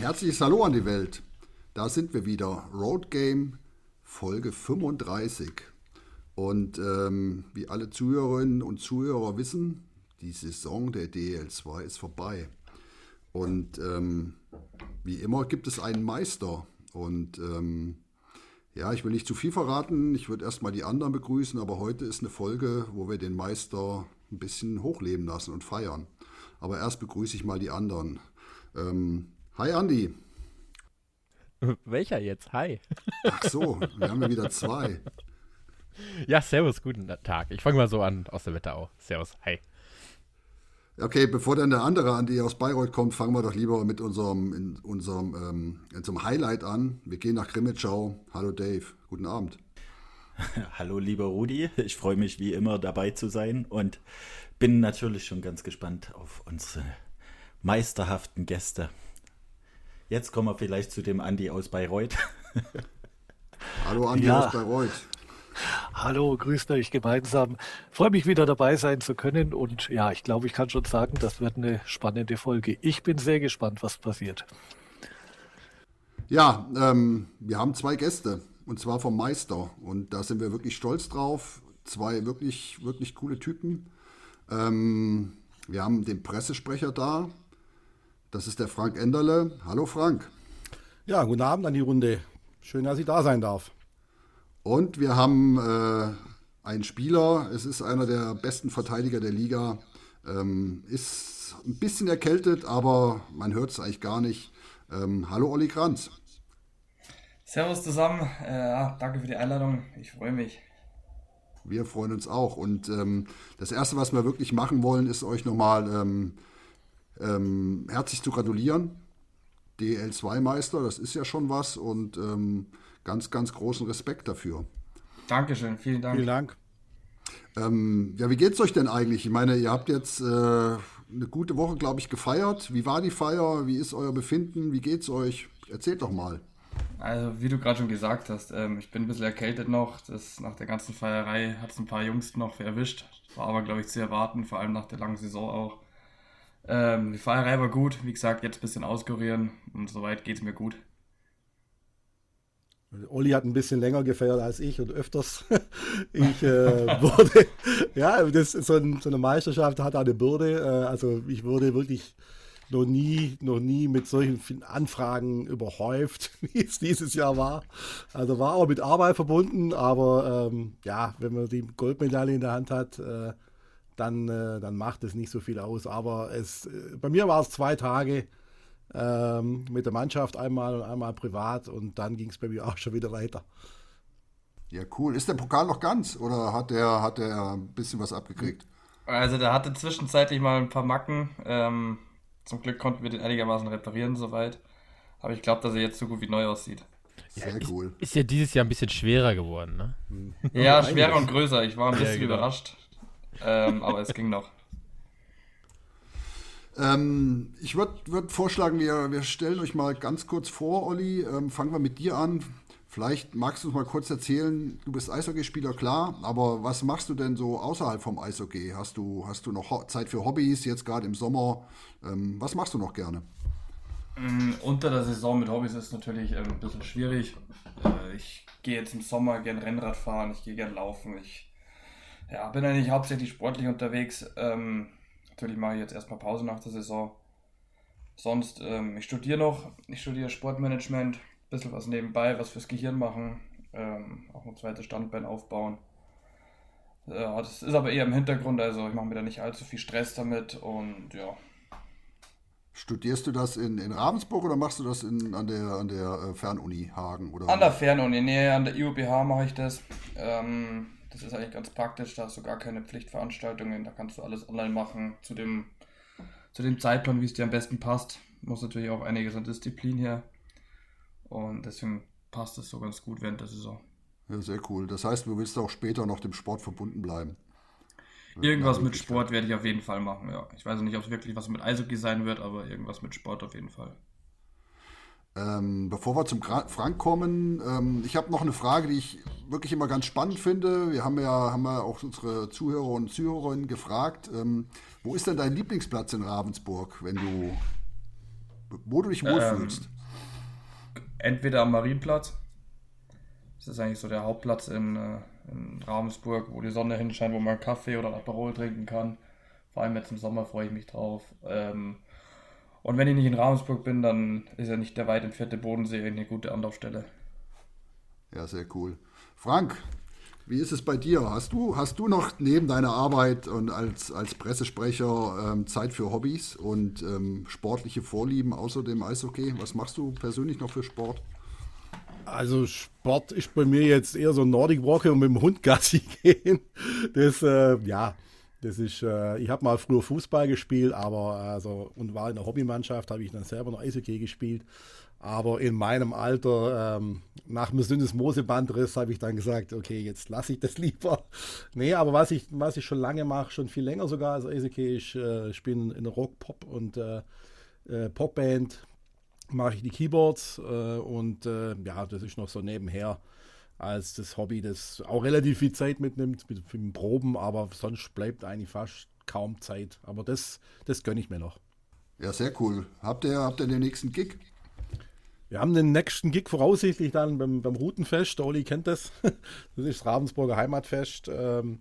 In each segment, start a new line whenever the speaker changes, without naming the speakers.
herzliches Hallo an die Welt. Da sind wir wieder. Road Game Folge 35. Und ähm, wie alle Zuhörerinnen und Zuhörer wissen, die Saison der DL2 ist vorbei. Und ähm, wie immer gibt es einen Meister. Und ähm, ja, ich will nicht zu viel verraten. Ich würde erstmal die anderen begrüßen, aber heute ist eine Folge, wo wir den Meister ein bisschen hochleben lassen und feiern. Aber erst begrüße ich mal die anderen. Ähm, hi Andi.
Welcher jetzt? Hi.
Ach so, wir haben ja wieder zwei.
Ja, servus, guten Tag. Ich fange mal so an aus der Wetterau. Servus, hi.
Okay, bevor dann der andere Andi aus Bayreuth kommt, fangen wir doch lieber mit unserem, in unserem, ähm, in unserem Highlight an. Wir gehen nach Grimmitschau. Hallo Dave, guten Abend.
Hallo lieber Rudi, ich freue mich wie immer dabei zu sein und bin natürlich schon ganz gespannt auf unsere meisterhaften Gäste. Jetzt kommen wir vielleicht zu dem Andi aus Bayreuth.
Hallo Andi
Ja.
aus Bayreuth.
Hallo, grüßt euch gemeinsam. Freue mich wieder dabei sein zu können und ja, ich glaube, ich kann schon sagen, das wird eine spannende Folge. Ich bin sehr gespannt, was passiert.
Ja, ähm, wir haben zwei Gäste und zwar vom Meister und da sind wir wirklich stolz drauf. Zwei wirklich, wirklich coole Typen. Ähm, wir haben den Pressesprecher da. Das ist der Frank Enderle. Hallo Frank.
Ja, guten Abend an die Runde. Schön, dass ich da sein darf.
Und wir haben äh, einen Spieler, es ist einer der besten Verteidiger der Liga, ähm, ist ein bisschen erkältet, aber man hört es eigentlich gar nicht. Ähm, hallo Olli Kranz.
Servus zusammen, äh, ja, danke für die Einladung, ich freue mich.
Wir freuen uns auch. Und ähm, das Erste, was wir wirklich machen wollen, ist euch nochmal ähm, ähm, herzlich zu gratulieren. DL2-Meister, das ist ja schon was und ähm, ganz, ganz großen Respekt dafür.
Dankeschön, vielen Dank.
Vielen Dank.
Ähm, ja, wie geht's euch denn eigentlich? Ich meine, ihr habt jetzt äh, eine gute Woche, glaube ich, gefeiert. Wie war die Feier? Wie ist euer Befinden? Wie geht's euch? Erzählt doch mal.
Also, wie du gerade schon gesagt hast, ähm, ich bin ein bisschen erkältet noch. Das, nach der ganzen Feierei hat es ein paar Jungs noch erwischt. War aber, glaube ich, zu erwarten, vor allem nach der langen Saison auch. Ähm, die Feierei war gut, wie gesagt, jetzt ein bisschen auskurieren und soweit geht es mir gut.
Olli hat ein bisschen länger gefeiert als ich und öfters. Ich äh, wurde, ja, das so, ein, so eine Meisterschaft hat eine Bürde. Äh, also ich wurde wirklich noch nie, noch nie mit solchen Anfragen überhäuft, wie es dieses Jahr war. Also war auch mit Arbeit verbunden, aber ähm, ja, wenn man die Goldmedaille in der Hand hat, äh, dann, äh, dann macht es nicht so viel aus. Aber es, äh, bei mir war es zwei Tage ähm, mit der Mannschaft einmal und einmal privat und dann ging es bei mir auch schon wieder weiter.
Ja, cool. Ist der Pokal noch ganz oder hat der, hat der ein bisschen was abgekriegt?
Also, der hatte zwischenzeitlich mal ein paar Macken. Ähm, zum Glück konnten wir den einigermaßen reparieren soweit. Aber ich glaube, dass er jetzt so gut wie neu aussieht.
Sehr cool.
Ist ja dieses Jahr ein bisschen schwerer geworden, ne?
Ja, schwerer und größer. Ich war ein
Ja,
bisschen
genau.
überrascht. Ähm, aber es ging noch.
Ähm, ich würde würd vorschlagen, wir, wir stellen euch mal ganz kurz vor, Olli. Ähm, fangen wir mit dir an. Vielleicht magst du uns mal kurz erzählen, du bist Eishockeyspieler, klar, aber was machst du denn so außerhalb vom Eishockey? Hast du, hast du noch Ho Zeit für Hobbys, jetzt gerade im Sommer? Ähm, was machst du noch gerne?
Mm, Unter der Saison mit Hobbys ist natürlich ähm, ein bisschen schwierig. Äh, ich gehe jetzt im Sommer gern Rennrad fahren, ich gehe gern laufen. Ich ja, bin eigentlich hauptsächlich sportlich unterwegs. Ähm, natürlich mache ich jetzt erstmal Pause nach der Saison. Sonst, ähm, ich studiere noch, ich studiere Sportmanagement, bisschen was nebenbei, was fürs Gehirn machen, ähm, auch ein zweites Standbein aufbauen. Ja, das ist aber eher im Hintergrund, also ich mache mir da nicht allzu viel Stress damit und ja,
Studierst du das in, in Ravensburg oder machst du das in, an der, an der äh, Fernuni Hagen? Oder?
An der Fernuni, nee, an der IUBH mache ich das. Ähm, das ist eigentlich ganz praktisch, da hast du gar keine Pflichtveranstaltungen, da kannst du alles online machen, zu dem, zu dem Zeitplan, wie es dir am besten passt. Muss natürlich auch einiges an Disziplin her. Und deswegen passt es so ganz gut während der Saison.
Ja, sehr cool. Das heißt, du willst auch später noch dem Sport verbunden bleiben.
Irgendwas
Ja,
mit Sport werde ich auf jeden Fall machen, ja. Ich weiß nicht, ob es wirklich was mit Eishockey sein wird, aber irgendwas mit Sport auf jeden Fall.
Ähm, bevor wir zum Frank kommen, ähm, ich habe noch eine Frage, die ich wirklich immer ganz spannend finde. Wir haben ja, haben ja auch unsere Zuhörer und Zuhörerinnen gefragt, ähm, wo ist denn dein Lieblingsplatz in Ravensburg, wenn du wo du dich wohlfühlst.
Ähm, entweder am Marienplatz. Das ist eigentlich so der Hauptplatz in, äh, in Ravensburg, wo die Sonne hinscheint, wo man Kaffee oder Aperol trinken kann. Vor allem jetzt im Sommer freue ich mich drauf. Ähm, und wenn ich nicht in Ravensburg bin, dann ist ja nicht der weit entfernte Bodensee eine gute Anlaufstelle.
Ja, sehr cool. Frank, wie ist es bei dir? Hast du, hast du noch neben deiner Arbeit und als, als Pressesprecher ähm, Zeit für Hobbys und ähm, sportliche Vorlieben außer dem Eishockey? Was machst du persönlich noch für Sport?
Also Sport ist bei mir jetzt eher so Nordic Walker und mit dem Hund Gassi gehen. Das, äh, ja, das ist, äh, ich habe mal früher Fußball gespielt, aber also und war in der Hobbymannschaft, habe ich dann selber noch Eishockey gespielt. Aber in meinem Alter, ähm, nach dem Syndesmosebandriss, habe ich dann gesagt, okay, jetzt lasse ich das lieber. Nee, aber was ich, was ich schon lange mache, schon viel länger sogar als Eishockey, ich äh, spiele in Rock, Pop und äh, äh, Popband, mache ich die Keyboards äh, und äh, ja, das ist noch so nebenher als das Hobby, das auch relativ viel Zeit mitnimmt mit, mit Proben, aber sonst bleibt eigentlich fast kaum Zeit. Aber das, das gönne ich mir noch.
Ja, sehr cool. Habt ihr, habt ihr den nächsten Gig?
Wir haben den nächsten Gig voraussichtlich dann beim, beim Routenfest. Der Oli kennt das. Das ist das Ravensburger Heimatfest. Ähm,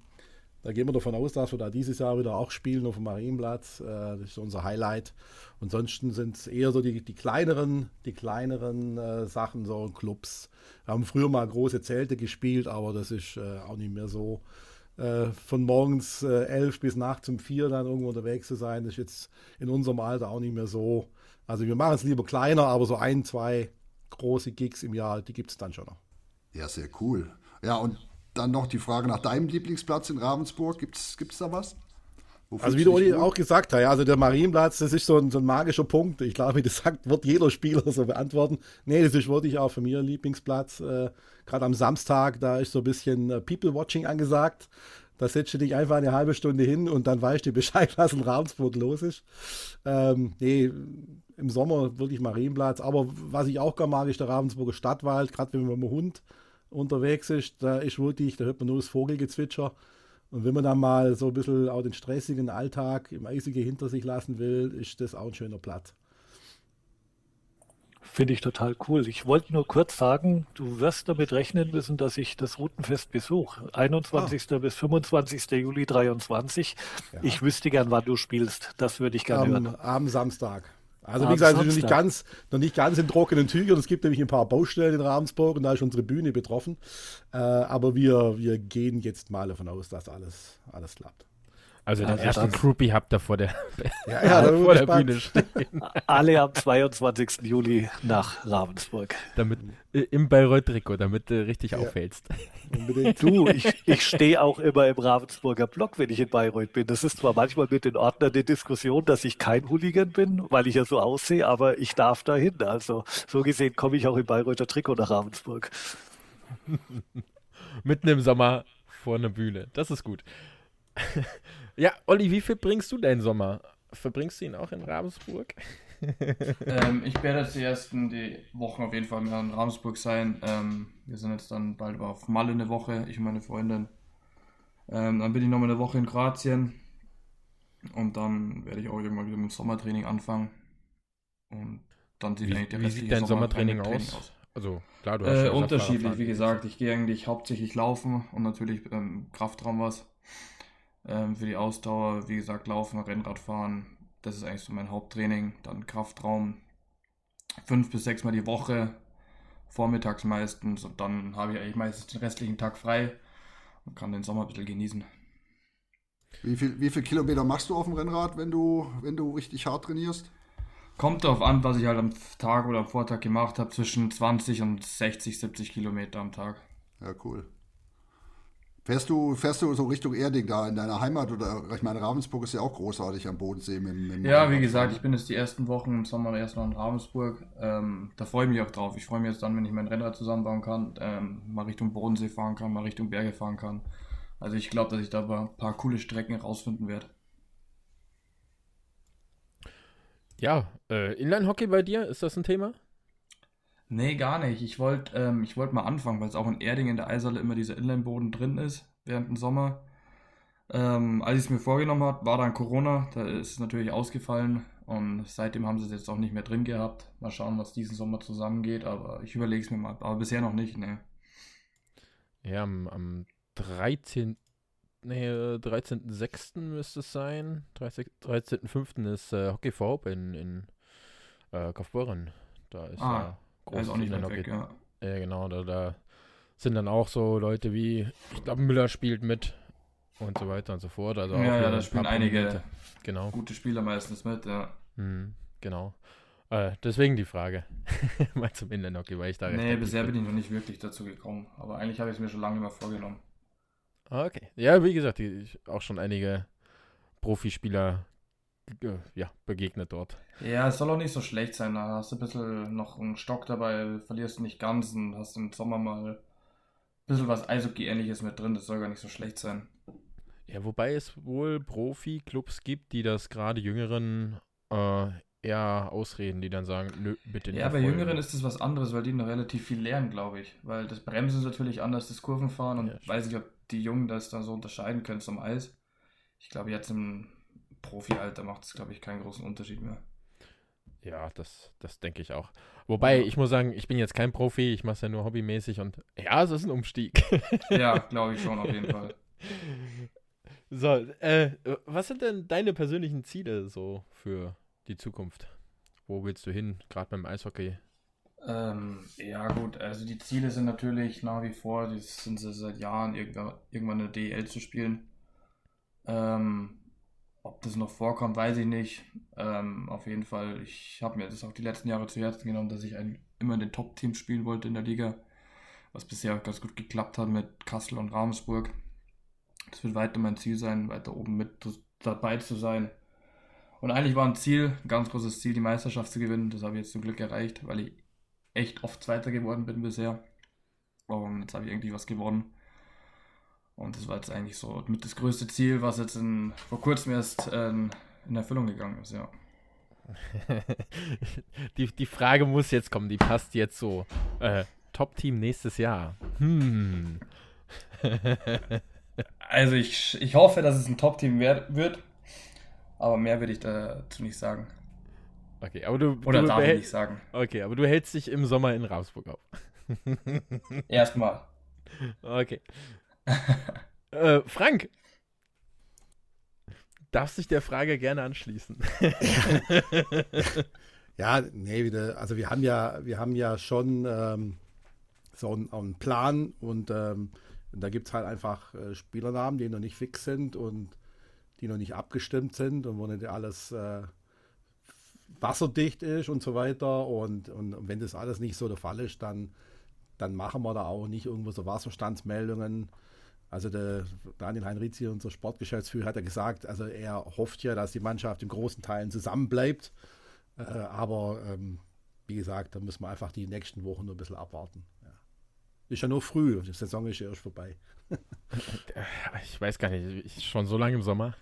da gehen wir davon aus, dass wir da dieses Jahr wieder auch spielen auf dem Marienplatz. Äh, das ist unser Highlight. Ansonsten sind es eher so die, die kleineren, die kleineren äh, Sachen, so Clubs. Wir haben früher mal große Zelte gespielt, aber das ist äh, auch nicht mehr so. Äh, von morgens äh, elf bis nachts um vier dann irgendwo unterwegs zu sein, ist jetzt in unserem Alter auch nicht mehr so. Also wir machen es lieber kleiner, aber so ein, zwei große Gigs im Jahr, die gibt es dann schon noch.
Ja, sehr cool. Ja, und dann noch die Frage nach deinem Lieblingsplatz in Ravensburg. Gibt es da was?
Wofür also wie du Uli auch gesagt hast, ja, also der Marienplatz, das ist so ein, so ein magischer Punkt. Ich glaube, das sagt, wird jeder Spieler so beantworten. Nee, das ist wirklich auch für mich ein Lieblingsplatz. Äh, Gerade am Samstag, da ist so ein bisschen äh, People-Watching angesagt. Da setzt du dich einfach eine halbe Stunde hin und dann weißt du Bescheid, was in Ravensburg los ist. Ähm, nee, im Sommer wirklich Marienplatz. Aber was ich auch gerne mag, ist der Ravensburger Stadtwald. Gerade wenn man mit dem Hund unterwegs ist, da ist wirklich, da hört man nur das Vogelgezwitscher. Und wenn man dann mal so ein bisschen auch den stressigen Alltag im Eisige hinter sich lassen will, ist das auch ein schöner Platz.
Finde ich total cool. Ich wollte nur kurz sagen, du wirst damit rechnen müssen, dass ich das Routenfest besuche. 21. Ah. bis 25. Juli 23. Ja. Ich wüsste gern, wann du spielst. Das würde ich gerne
hören. Am Samstag. Also wie gesagt, noch nicht, ganz, noch nicht ganz in trockenen Tüchern. Es gibt nämlich ein paar Baustellen in Ravensburg und da ist unsere Bühne betroffen. Äh, aber wir, wir gehen jetzt mal davon aus, dass alles, alles klappt.
Also den also ersten Groupie habt ihr vor der,
ja, ja, vor der Bühne stehen. Alle am 22. Juli nach Ravensburg.
Damit, äh, Im Bayreuth-Trikot, damit du richtig ja. auffällst.
Du, ich, ich stehe auch immer im Ravensburger Block, wenn ich in Bayreuth bin. Das ist zwar manchmal mit den Ordnern eine Diskussion, dass ich kein Hooligan bin, weil ich ja so aussehe, aber ich darf dahin. Also so gesehen komme ich auch im Bayreuther Trikot nach Ravensburg.
Mitten im Sommer vor einer Bühne. Das ist gut. Ja, Olli, wie viel bringst du deinen Sommer? Verbringst du ihn auch in Ravensburg?
ähm, ich werde jetzt die ersten die Wochen auf jeden Fall mehr in Ravensburg sein. Ähm, wir sind jetzt dann bald auf Malle eine Woche, ich und meine Freundin. Ähm, dann bin ich noch mal eine Woche in Kroatien. Und dann werde ich auch irgendwann wieder mit dem Sommertraining anfangen. Und dann
sieht wie, eigentlich der Wie sieht dein Sommertraining, Sommertraining aus? aus? Also klar,
du hast äh, ja Unterschiedlich, wie gesagt. Ich gehe eigentlich hauptsächlich laufen und natürlich ähm, Kraftraum was. Ähm, für die Ausdauer, wie gesagt, Laufen, Rennradfahren, das ist eigentlich so mein Haupttraining. Dann Kraftraum fünf bis sechs Mal die Woche, vormittags meistens. Und dann habe ich eigentlich meistens den restlichen Tag frei und kann den Sommer ein bisschen genießen.
Wie viel, wie viel Kilometer machst du auf dem Rennrad, wenn du, wenn du richtig hart trainierst?
Kommt darauf an, was ich halt am Tag oder am Vortag gemacht habe, zwischen 20 und 60, 70 Kilometer am Tag.
Ja, cool. Fährst du, fährst du so Richtung Erding da in deiner Heimat oder ich meine, Ravensburg ist ja auch großartig am Bodensee. Mit,
mit ja, wie gesagt, ich bin jetzt die ersten Wochen im Sommer erst noch in Ravensburg. Ähm, da freue ich mich auch drauf. Ich freue mich jetzt dann, wenn ich mein Rennrad zusammenbauen kann, ähm, mal Richtung Bodensee fahren kann, mal Richtung Berge fahren kann. Also ich glaube, dass ich da ein paar coole Strecken rausfinden werde.
Ja, äh, Inline-Hockey bei dir, ist das ein Thema?
Nee, gar nicht. Ich wollte ähm, wollt mal anfangen, weil es auch in Erding in der Eishalle immer dieser Inline-Boden drin ist, während dem Sommer. Ähm, als ich es mir vorgenommen habe, war dann Corona, da ist es natürlich ausgefallen Und seitdem haben sie es jetzt auch nicht mehr drin gehabt. Mal schauen, was diesen Sommer zusammengeht, aber ich überlege es mir mal. Aber bisher noch nicht, ne.
Ja, am, am 13. Nee, 13.06. müsste es sein. 13.05. ist äh, Hockey Hope in, in äh, Kaufbeuren. Da ist
Ah,
ja
Er ist auch nicht weit weg, ja.
Ja, genau, da, da sind dann auch so Leute wie, ich glaube, Müller spielt mit und so weiter und so fort. Also
Ja, ja, da spielen einige.
Genau,
gute Spieler meistens mit, ja.
mhm, genau. Äh, deswegen die Frage. Mal zum Inlandhockey, weil ich da
Nee, bisher bin ich noch nicht wirklich dazu gekommen. Aber eigentlich habe ich es mir schon lange mal vorgenommen.
Ah, Okay. Ja, wie gesagt, ich, auch schon einige Profispieler ja, begegnet dort.
Ja, es soll auch nicht so schlecht sein. Da hast du ein bisschen noch einen Stock dabei, verlierst nicht ganz und hast im Sommer mal ein bisschen was Eishockey-ähnliches mit drin. Das soll gar nicht so schlecht sein.
Ja, wobei es wohl Profi-Clubs gibt, die das gerade Jüngeren äh, eher ausreden, die dann sagen, nö, bitte nicht.
Ja, bei. Jüngeren ist es was anderes, weil die noch relativ viel lernen, glaube ich. Weil das Bremsen ist natürlich anders, das Kurvenfahren und
Ja,
weiß nicht, ob die Jungen das dann so unterscheiden können zum Eis. Ich glaube, jetzt im Profi-Alter macht es, glaube ich, keinen großen Unterschied mehr.
Ja, das, das denke ich auch. Wobei, ich muss sagen, ich bin jetzt kein Profi, ich mache es ja nur hobbymäßig und ja, es ist ein Umstieg.
Ja, glaube ich schon auf jeden Fall.
so, äh, was sind denn deine persönlichen Ziele so für die Zukunft? Wo willst du hin, gerade beim Eishockey?
Ähm, ja, gut, also die Ziele sind natürlich nach wie vor, die sind sie seit Jahren, irgendwann, irgendwann eine DL zu spielen. Ähm, ob das noch vorkommt, weiß ich nicht. Ähm, auf jeden Fall, ich habe mir das auch die letzten Jahre zu Herzen genommen, dass ich ein, immer in den Top-Teams spielen wollte in der Liga, was bisher auch ganz gut geklappt hat mit Kassel und Ravensburg. Das wird weiter mein Ziel sein, weiter oben mit dabei zu sein. Und eigentlich war ein Ziel, ein ganz großes Ziel, die Meisterschaft zu gewinnen. Das habe ich jetzt zum Glück erreicht, weil ich echt oft Zweiter geworden bin bisher. Und jetzt habe ich irgendwie was gewonnen. Und das war jetzt eigentlich so mit das größte Ziel, was jetzt in, vor kurzem erst äh, in Erfüllung gegangen ist, ja.
die, die Frage muss jetzt kommen, die passt jetzt so. Äh, Top-Team nächstes Jahr. Hm.
Also ich, ich hoffe, dass es ein Top-Team wird. Aber mehr würde ich dazu nicht sagen.
Okay, aber du,
Oder
du
darf ich nicht sagen.
Okay, aber du hältst dich im Sommer in Ravensburg auf.
Erstmal.
Okay. Äh, Frank, darfst dich der Frage gerne anschließen.
Ja, nee, also wir haben ja, wir haben ja schon ähm, so einen, einen Plan und, ähm, da gibt es halt einfach äh, Spielernamen, die noch nicht fix sind und die noch nicht abgestimmt sind und wo nicht alles äh, wasserdicht ist und so weiter. Und, und, und wenn das alles nicht so der Fall ist, dann, dann machen wir da auch nicht irgendwo so Wasserstandsmeldungen. Also der Daniel Heinrizi, unser Sportgeschäftsführer, hat ja gesagt, also er hofft ja, dass die Mannschaft in großen Teilen zusammenbleibt. Äh, aber ähm, wie gesagt, da müssen wir einfach die nächsten Wochen nur ein bisschen abwarten. Ja. Ist ja nur früh, die Saison ist ja erst vorbei.
Ich weiß gar nicht, ich- schon so lange im Sommer.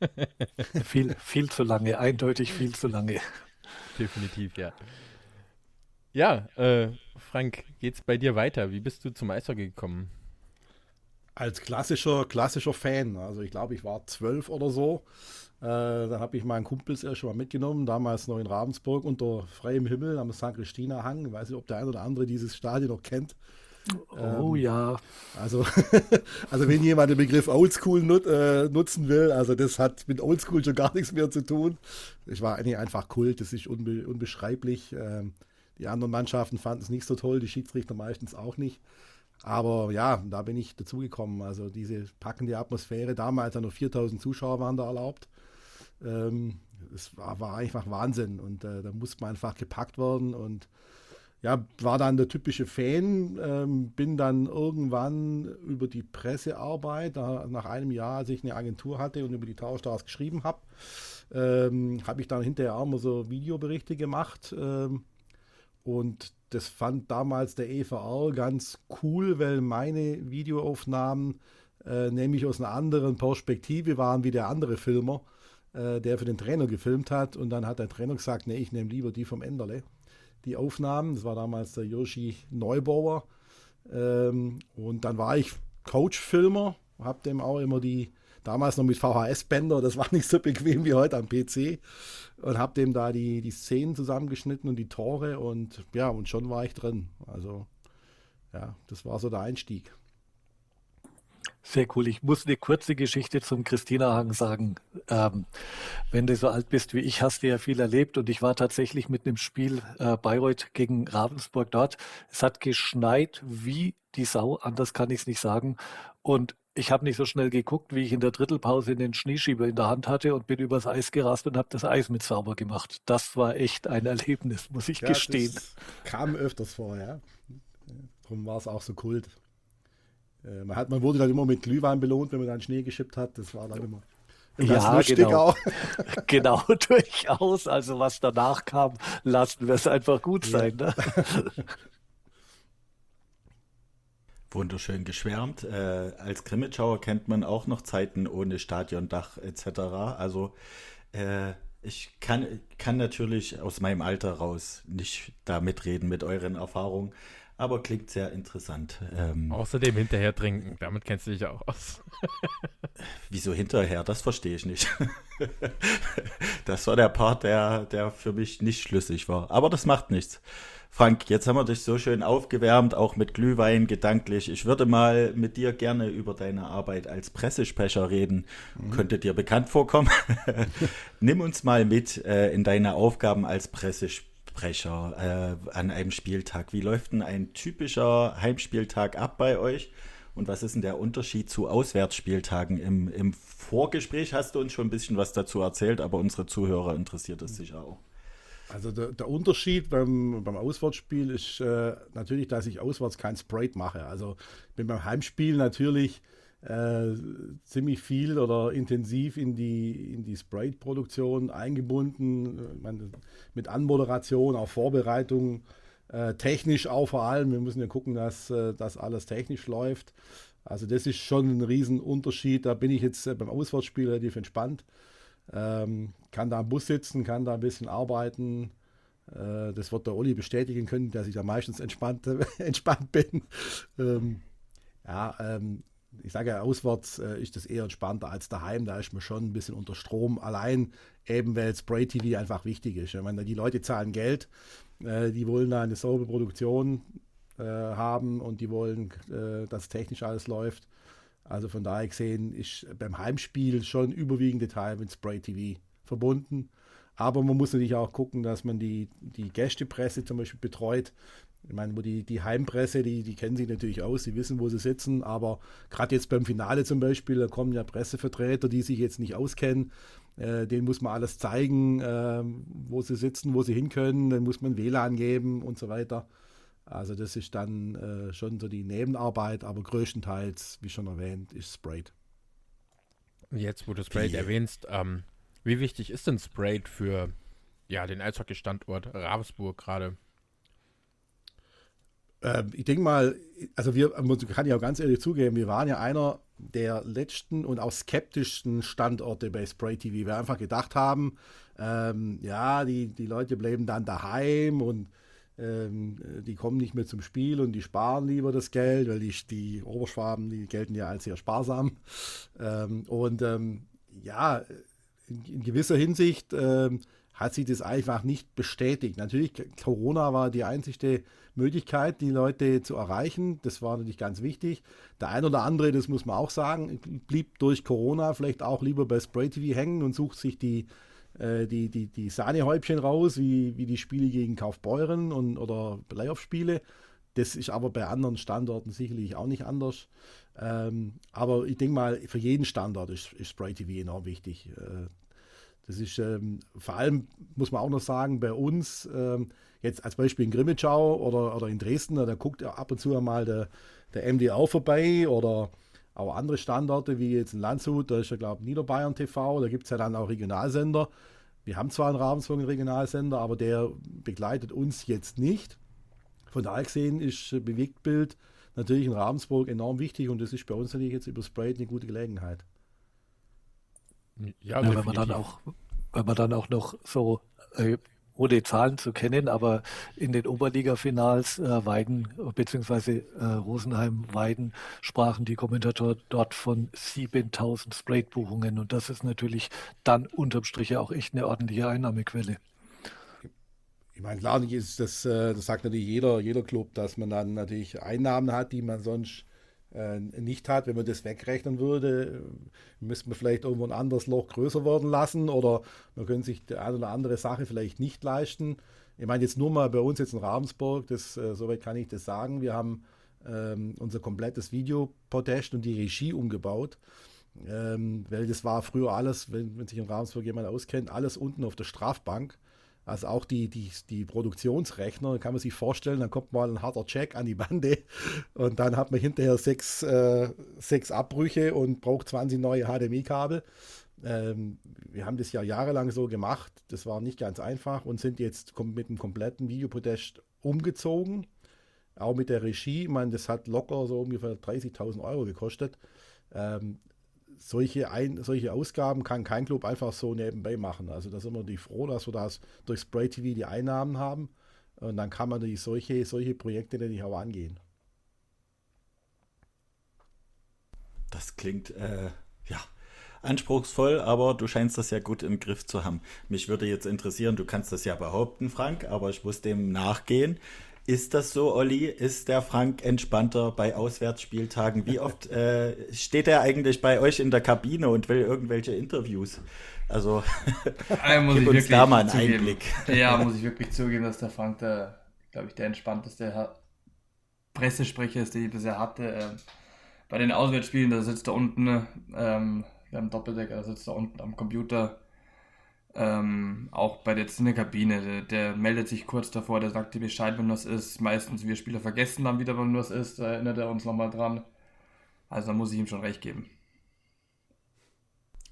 Viel, viel zu lange, eindeutig viel zu lange.
Definitiv, ja. Ja, äh, Frank, geht's bei dir weiter? Wie bist du zum Eishockey gekommen?
Als klassischer, klassischer Fan, also ich glaube, ich war zwölf oder so. Äh, da habe ich meinen Kumpels erst schon mal mitgenommen, damals noch in Ravensburg unter freiem Himmel am St. Christina Hang. Ich weiß nicht, ob der eine oder andere dieses Stadion noch kennt.
Oh ja.
Also, also wenn jemand den Begriff Oldschool nut, äh, nutzen will, also das hat mit Oldschool schon gar nichts mehr zu tun. Es war eigentlich einfach Kult, das ist unbe unbeschreiblich. Ähm, die anderen Mannschaften fanden es nicht so toll, die Schiedsrichter meistens auch nicht. Aber ja, da bin ich dazugekommen. Also diese packende Atmosphäre, damals noch 4000 Zuschauer waren da erlaubt. Ähm, es war, war einfach Wahnsinn und äh, da musste man einfach gepackt werden und ja, war dann der typische Fan, ähm, bin dann irgendwann über die Pressearbeit, da, nach einem Jahr, als ich eine Agentur hatte und über die Towerstars geschrieben habe, ähm, habe ich dann hinterher auch mal so Videoberichte gemacht. Ähm, und das fand damals der EVR ganz cool, weil meine Videoaufnahmen äh, nämlich aus einer anderen Perspektive waren wie der andere Filmer, äh, der für den Trainer gefilmt hat. Und dann hat der Trainer gesagt, nee, ich nehme lieber die vom Enderle die Aufnahmen. Das war damals der Yoshi Neubauer. Ähm, und dann war ich Coach-Filmer, habe dem auch immer die damals noch mit VHS-Bänder, das war nicht so bequem wie heute am PC. Und habe dem da die, die Szenen zusammengeschnitten und die Tore und ja, und schon war ich drin. Also ja, das war so der Einstieg.
Sehr cool. Ich muss eine kurze Geschichte zum Christina-Hang sagen. Ähm, wenn du so alt bist wie ich, hast du ja viel erlebt und ich war tatsächlich mit einem Spiel äh, Bayreuth gegen Ravensburg dort. Es hat geschneit wie die Sau, anders kann ich es nicht sagen. Und ich habe nicht so schnell geguckt, wie ich in der Drittelpause den Schneeschieber in der Hand hatte und bin übers Eis gerast und habe das Eis mit sauber gemacht. Das war echt ein Erlebnis, muss ich ja, gestehen.
kam öfters vor, ja. Darum war es auch so Kult. Äh, man, hat, man wurde dann immer mit Glühwein belohnt, wenn man dann Schnee geschippt hat. Das war dann immer.
Ja, genau. genau, durchaus. Also was danach kam, lassen wir es einfach gut sein. Ne?
Wunderschön geschwärmt. Äh, als Grimmitschauer kennt man auch noch Zeiten ohne Stadiondach etc. Also äh, ich kann, kann natürlich aus meinem Alter raus nicht da mitreden mit euren Erfahrungen aber klingt sehr interessant.
Ähm, Außerdem hinterher trinken, damit kennst du dich auch aus.
Wieso hinterher? Das verstehe ich nicht. das war der Part, der, der für mich nicht schlüssig war. Aber das macht nichts. Frank, jetzt haben wir dich so schön aufgewärmt, auch mit Glühwein gedanklich. Ich würde mal mit dir gerne über deine Arbeit als Pressesprecher reden. Mhm. Könnte dir bekannt vorkommen. Nimm uns mal mit äh, in deine Aufgaben als Pressesprecher. Äh, an einem Spieltag. Wie läuft denn ein typischer Heimspieltag ab bei euch? Und was ist denn der Unterschied zu Auswärtsspieltagen? Im, Im Vorgespräch hast du uns schon ein bisschen was dazu erzählt, aber unsere Zuhörer interessiert es sicher auch.
Also der, der, Unterschied beim, beim Auswärtsspiel ist äh, natürlich, dass ich auswärts kein Sprite mache. Also bin beim Heimspiel natürlich äh, ziemlich viel oder intensiv in die, in die Sprite-Produktion eingebunden, meine, mit Anmoderation, auch Vorbereitung, äh, technisch auch vor allem. Wir müssen ja gucken, dass äh, das alles technisch läuft. Also das ist schon ein Riesenunterschied. Da bin ich jetzt äh, beim Auswärtsspiel relativ entspannt. Ähm, kann da am Bus sitzen, kann da ein bisschen arbeiten. Äh, das wird der Olli bestätigen können, dass ich da meistens entspannt, entspannt bin. Ähm, ja, ähm, ich sage ja, auswärts äh, ist das eher entspannter als daheim. Da ist man schon ein bisschen unter Strom. Allein eben, weil Spray TV einfach wichtig ist. Ich meine, die Leute zahlen Geld, äh, die wollen da eine saubere Produktion äh, haben und die wollen, äh, dass technisch alles läuft. Also von daher gesehen ist beim Heimspiel schon überwiegende Teil mit Spray TV verbunden. Aber man muss natürlich auch gucken, dass man die, die Gästepresse zum Beispiel betreut. Ich meine, wo die, die Heimpresse, die, die kennen sich natürlich aus, sie wissen, wo sie sitzen, aber gerade jetzt beim Finale zum Beispiel, da kommen ja Pressevertreter, die sich jetzt nicht auskennen. Äh, denen muss man alles zeigen, äh, wo sie sitzen, wo sie hin können, dann muss man WLAN geben und so weiter. Also das ist dann äh, schon so die Nebenarbeit, aber größtenteils, wie schon erwähnt, ist Sprayed.
Jetzt, wo du Sprayed erwähnst, ähm, wie wichtig ist denn Sprayed für ja, den Eishockey-Standort Ravensburg gerade?
Ähm, ich denke mal, also wir, man kann ja auch ganz ehrlich zugeben, wir waren ja einer der letzten und auch skeptischsten Standorte bei Spray TV. Wir einfach gedacht haben, ähm, ja, die, die Leute bleiben dann daheim und die kommen nicht mehr zum Spiel und die sparen lieber das Geld, weil die, die Oberschwaben, die gelten ja als sehr sparsam. Ähm, und ähm, ja, in, in, gewisser Hinsicht ähm, hat sich das einfach nicht bestätigt. Natürlich, Corona war die einzige Möglichkeit, die Leute zu erreichen. Das war natürlich ganz wichtig. Der ein oder andere, das muss man auch sagen, blieb durch Corona vielleicht auch lieber bei Spray TV hängen und sucht sich die, äh, die, die, die Sahnehäubchen raus, wie, wie die Spiele gegen Kaufbeuren und, oder Playoff-Spiele. Das ist aber bei anderen Standorten sicherlich auch nicht anders. Ähm, aber ich denke mal, für jeden Standort ist, ist Spray TV enorm wichtig. Äh, das ist ähm, vor allem, muss man auch noch sagen, bei uns, ähm, jetzt als Beispiel in Grimmitschau oder, oder in Dresden, da guckt ab und zu mal der, der MDR vorbei oder auch andere Standorte wie jetzt in Landshut, da ist ja, glaube ich, Niederbayern TV, da gibt es ja dann auch Regionalsender. Wir haben zwar in Ravensburg einen Regionalsender, aber der begleitet uns jetzt nicht. Von daher gesehen ist Bewegtbild natürlich in Ravensburg enorm wichtig und das ist bei uns natürlich jetzt über Sprite eine gute Gelegenheit.
Ja, ja wenn man dann auch, wenn man dann auch noch so äh, ohne Zahlen zu kennen, aber in den Oberliga-Finals äh, Weiden bzw. Äh, Rosenheim-Weiden sprachen die Kommentatoren dort von 7000 Spraybuchungen und das ist natürlich dann unterm Strich auch echt eine ordentliche Einnahmequelle.
Ich meine, klar das, äh, das sagt natürlich jeder, jeder Club, dass man dann natürlich Einnahmen hat, die man sonst äh, nicht hat. Wenn man das wegrechnen würde, müsste man vielleicht irgendwo ein anderes Loch größer werden lassen oder man könnte sich die eine oder andere Sache vielleicht nicht leisten. Ich meine jetzt nur mal bei uns jetzt in Ravensburg, das, äh, soweit kann ich das sagen. Wir haben ähm, unser komplettes Videopodest und die Regie umgebaut. Ähm, weil das war früher alles, wenn, wenn sich in Ravensburg jemand auskennt, alles unten auf der Strafbank. Also auch die, die, die Produktionsrechner, kann man sich vorstellen, dann kommt mal ein harter Check an die Bande und dann hat man hinterher sechs, äh, sechs Abbrüche und braucht 20 neue HDMI-Kabel. Ähm, wir haben das ja jahrelang so gemacht, das war nicht ganz einfach und sind jetzt mit einem kompletten Videopodest umgezogen. Auch mit der Regie, meine, das hat locker so ungefähr 30.000 Euro gekostet. Ähm, solche, Ein solche Ausgaben kann kein Club einfach so nebenbei machen. Also da sind wir die froh, dass wir das durch Spray TV die Einnahmen haben. Und dann kann man die solche, solche Projekte nämlich auch angehen.
Das klingt äh, ja anspruchsvoll, aber du scheinst das ja gut im Griff zu haben. Mich würde jetzt interessieren, du kannst das ja behaupten, Frank, aber ich muss dem nachgehen. Ist das so, Olli? Ist der Frank entspannter bei Auswärtsspieltagen? Wie oft äh, steht er eigentlich bei euch in der Kabine und will irgendwelche Interviews? Also,
also gib uns da mal einen zugeben. Einblick. Ja, muss ich wirklich zugeben, dass der Frank der, glaube ich, der entspannteste Pressesprecher ist, den ich bisher hatte. Ähm, bei den Auswärtsspielen, da sitzt er unten, ähm, wir haben Doppeldecker, da sitzt er unten am Computer ähm, auch bei der Kabine, der, der, meldet sich kurz davor, der sagt dir Bescheid, wenn das ist. Meistens wir Spieler vergessen dann wieder, wenn das ist, da erinnert er uns nochmal dran. Also da muss ich ihm schon recht geben.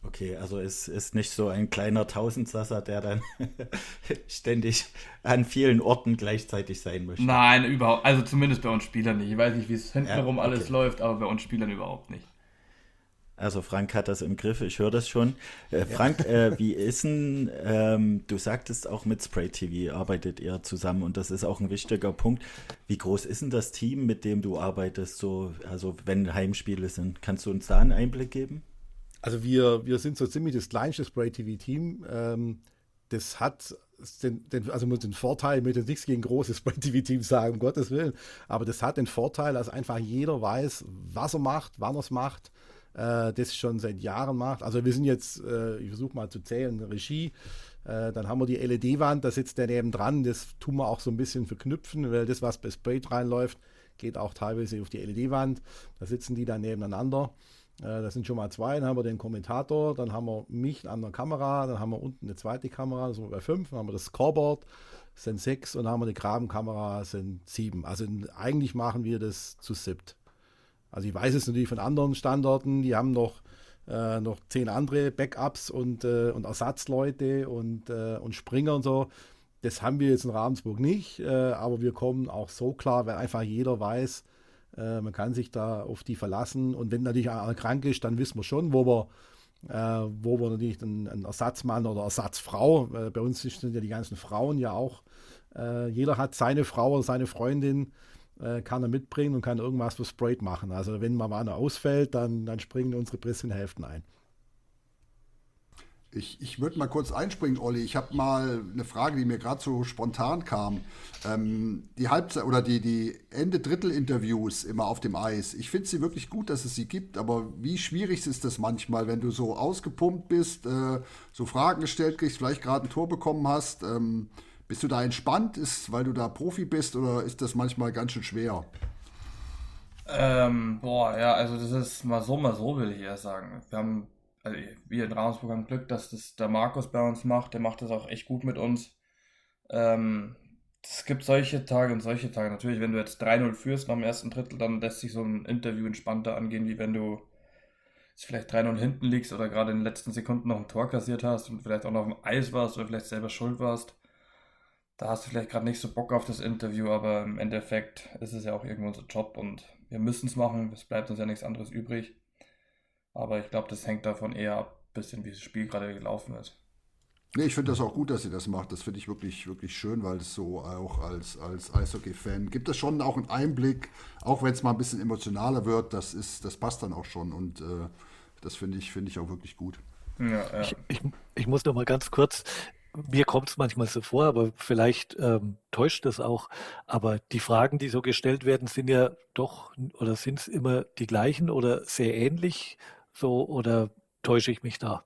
Okay, also es ist nicht so ein kleiner Tausendsasser, der dann ständig an vielen Orten gleichzeitig sein möchte.
Nein, überhaupt. Also zumindest bei uns Spielern nicht. Ich weiß nicht, wie es hintenrum ja, okay. alles läuft, aber bei uns Spielern überhaupt nicht.
Also Frank hat das im Griff, ich höre das schon. Äh, Frank, äh, wie ist denn, ähm, du sagtest auch mit Spray TV arbeitet ihr zusammen und das ist auch ein wichtiger Punkt. Wie groß ist denn das Team, mit dem du arbeitest, so, also wenn Heimspiele sind? Kannst du uns da einen Einblick geben?
Also wir, wir sind so ziemlich das kleinste Spray TV-Team. Ähm, das hat den, den, also den Vorteil, ich möchte nichts gegen große Spray TV-Teams sagen, um Gottes Willen, aber das hat den Vorteil, dass einfach jeder weiß, was er macht, wann er es macht äh, das schon seit Jahren macht. Also wir sind jetzt, äh, ich versuche mal zu zählen, Regie. Äh, dann haben wir die LED-Wand, da sitzt der neben dran. Das tun wir auch so ein bisschen verknüpfen, weil das, was bei Spray reinläuft, geht auch teilweise auf die LED-Wand. Da sitzen die dann nebeneinander. Äh, das sind schon mal zwei. Dann haben wir den Kommentator, dann haben wir mich an der Kamera, dann haben wir unten eine zweite Kamera, das sind wir bei fünf. Dann haben wir das Scoreboard, sind sechs. Und dann haben wir die Grabenkamera, sind sieben. Also eigentlich machen wir das zu siebt. Also ich weiß es natürlich von anderen Standorten, die haben noch, äh, noch zehn andere Backups und, äh, und Ersatzleute und, äh, und Springer und so. Das haben wir jetzt in Ravensburg nicht, äh, aber wir kommen auch so klar, weil einfach jeder weiß, äh, man kann sich da auf die verlassen. Und wenn natürlich einer krank ist, dann wissen wir schon, wo wir, äh, wo wir natürlich einen, einen, Ersatzmann oder Ersatzfrau, bei uns sind ja die ganzen Frauen ja auch, jeder hat seine Frau oder seine Freundin, äh, kann er mitbringen und kann irgendwas für Sprayed machen. Also wenn mal einer ausfällt, dann, dann springen unsere Pressenhälften ein.
Ich, ich würde mal kurz einspringen, Olli. Ich habe mal eine Frage, die mir gerade so spontan kam. Ähm, die Halbzeit oder die, die Ende-Drittel-Interviews immer auf dem Eis. Ich finde sie wirklich gut, dass es sie gibt, aber wie schwierig ist das manchmal, wenn du so ausgepumpt bist, äh, so Fragen gestellt kriegst, vielleicht gerade ein Tor bekommen hast? Ähm, bist du da entspannt, ist, weil du da Profi bist oder ist das manchmal ganz schön schwer?
Ähm, boah, ja, also das ist mal so, mal so, will ich eher sagen. Wir haben, also wir in Ravensburg haben Glück, dass das der Markus bei uns macht. Der macht das auch echt gut mit uns. Ähm, es gibt solche Tage und solche Tage. Natürlich, wenn du jetzt 3-0 führst nach dem ersten Drittel, dann lässt sich so ein Interview entspannter angehen, wie wenn du vielleicht 3-0 hinten liegst oder gerade in den letzten Sekunden noch ein Tor kassiert hast und vielleicht auch noch dem Eis warst oder vielleicht selber schuld warst da hast du vielleicht gerade nicht so Bock auf das Interview, aber im Endeffekt ist es ja auch irgendwo unser Job und wir müssen es machen. Es bleibt uns ja nichts anderes übrig. Aber ich glaube, das hängt davon eher ab, bisschen wie das Spiel gerade gelaufen ist.
Nee, ich finde das auch gut, dass sie das macht. Das finde ich wirklich, wirklich schön, weil es so auch als, als Eishockey-Fan gibt es schon auch einen Einblick, auch wenn es mal ein bisschen emotionaler wird, das ist, das passt dann auch schon und äh, das finde ich, finde ich auch wirklich gut.
Ja, ja. Ich, ich, ich, muss noch mal ganz kurz, mir kommt es manchmal so vor, aber vielleicht ähm, täuscht das auch. Aber die Fragen, die so gestellt werden, sind ja doch oder sind es immer die gleichen oder sehr ähnlich so oder täusche ich mich da?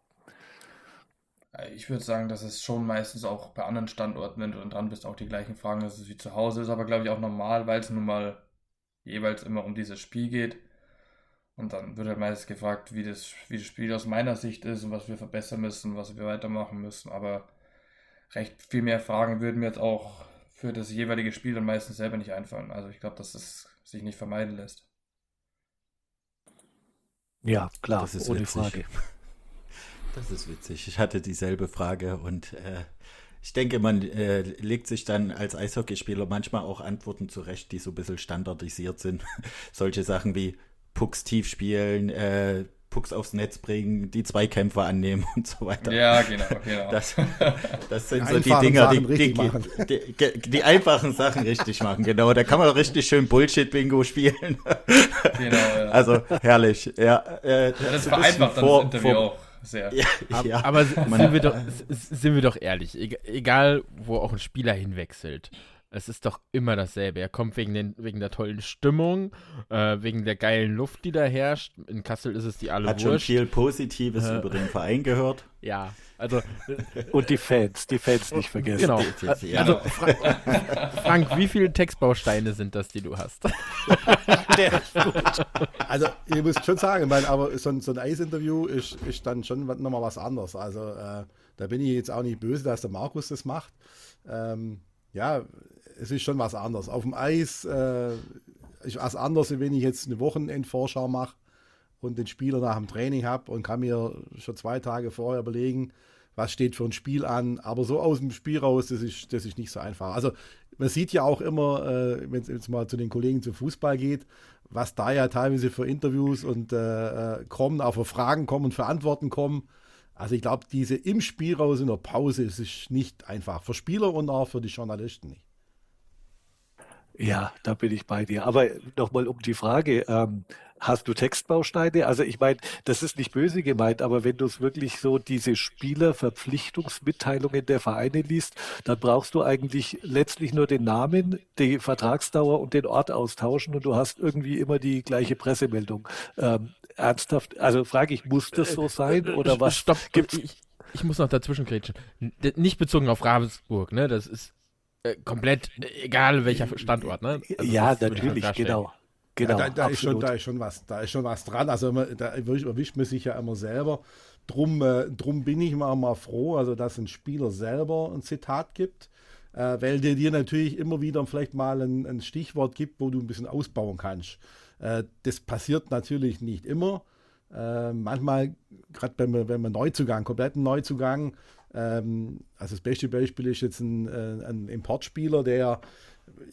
Ich würde sagen, dass es schon meistens auch bei anderen Standorten, wenn du dran bist, auch die gleichen Fragen, dass es wie zu Hause ist, aber glaube ich auch normal, weil es nun mal jeweils immer um dieses Spiel geht. Und dann wird halt meistens gefragt, wie das, wie das Spiel aus meiner Sicht ist und was wir verbessern müssen, was wir weitermachen müssen. Aber recht viel mehr Fragen würden mir jetzt auch für das jeweilige Spiel dann meistens selber nicht einfallen. Also ich glaube, dass das sich nicht vermeiden lässt.
Ja, klar, das ist ohne witzig. Frage.
Das ist witzig. Ich hatte dieselbe Frage und äh, ich denke, man äh, legt sich dann als Eishockeyspieler manchmal auch Antworten zurecht, die so ein bisschen standardisiert sind. Solche Sachen wie Pucks tief spielen, äh, Pucks aufs Netz bringen, die Zweikämpfe annehmen und so weiter.
Ja, genau, genau.
Das, das sind die so die Dinger, die, die, die, die, einfachen Sachen richtig machen, genau. Da kann man richtig schön Bullshit-Bingo spielen. Genau, ja. Also herrlich. Ja,
äh, ja das vereinfacht dann vor, das Interview vor, auch sehr. Ja,
ja. Aber sind wir, doch, sind wir doch ehrlich, egal wo auch ein Spieler hinwechselt, es ist doch immer dasselbe. Er kommt wegen, den, wegen der tollen Stimmung, äh, wegen der geilen Luft, die da herrscht. In Kassel ist es die alle
Hat wurscht. schon viel Positives äh, über den Verein gehört.
Ja, also.
Und die Fans, die Fans nicht vergessen.
Genau. Also, Fra Frank, wie viele Textbausteine sind das, die du hast?
also, ihr müsst schon sagen, mein, aber so ein, so ein Eisinterview ist, ist dann schon nochmal was anderes. Also, äh, da bin ich jetzt auch nicht böse, dass der Markus das macht. Ähm, ja, es ist schon was anderes. Auf dem Eis äh, ist was anderes, wenn ich jetzt eine Wochenendvorschau mache und den Spieler nach dem Training habe und kann mir schon zwei Tage vorher überlegen, was steht für ein Spiel an. Aber so aus dem Spiel raus, das ist, das ist nicht so einfach. Also man sieht ja auch immer, äh, wenn es jetzt mal zu den Kollegen zum Fußball geht, was da ja teilweise für Interviews und äh, äh kommen, auch für Fragen kommen und für Antworten kommen. Also ich glaube, diese im Spiel raus in der Pause ist nicht einfach. Für Spieler und auch für die Journalisten nicht.
Ja, da bin ich bei dir. Aber nochmal um die Frage, ähm, hast du Textbausteine? Also ich meine, das ist nicht böse gemeint, aber wenn du es wirklich so diese Spielerverpflichtungsmitteilungen der Vereine liest, dann brauchst du eigentlich letztlich nur den Namen, die Vertragsdauer und den Ort austauschen und du hast irgendwie immer die gleiche Pressemeldung. Ähm, ernsthaft, also frage ich, muss das so sein oder was?
Stopp, gibt's? Ich, ich muss noch dazwischen grätschen. Nicht bezogen auf Ravensburg, ne? Das ist äh, komplett egal welcher Standort, ne?
Also ja, natürlich, genau. Genau,
ja, da, da ist schon, da, ist schon was, da ist schon was dran. Also da erwischt man sich ja immer selber. Drum, äh, drum bin ich mal, mal froh, also dass ein Spieler selber ein Zitat gibt, äh, weil der dir natürlich immer wieder vielleicht mal ein, ein, Stichwort gibt, wo du ein bisschen ausbauen kannst. Äh, das passiert natürlich nicht immer. Äh, manchmal, gerade wenn, wenn man Neuzugang, kompletten Neuzugang, ähm, also das beste Beispiel ist jetzt ein, äh, ein Importspieler, der,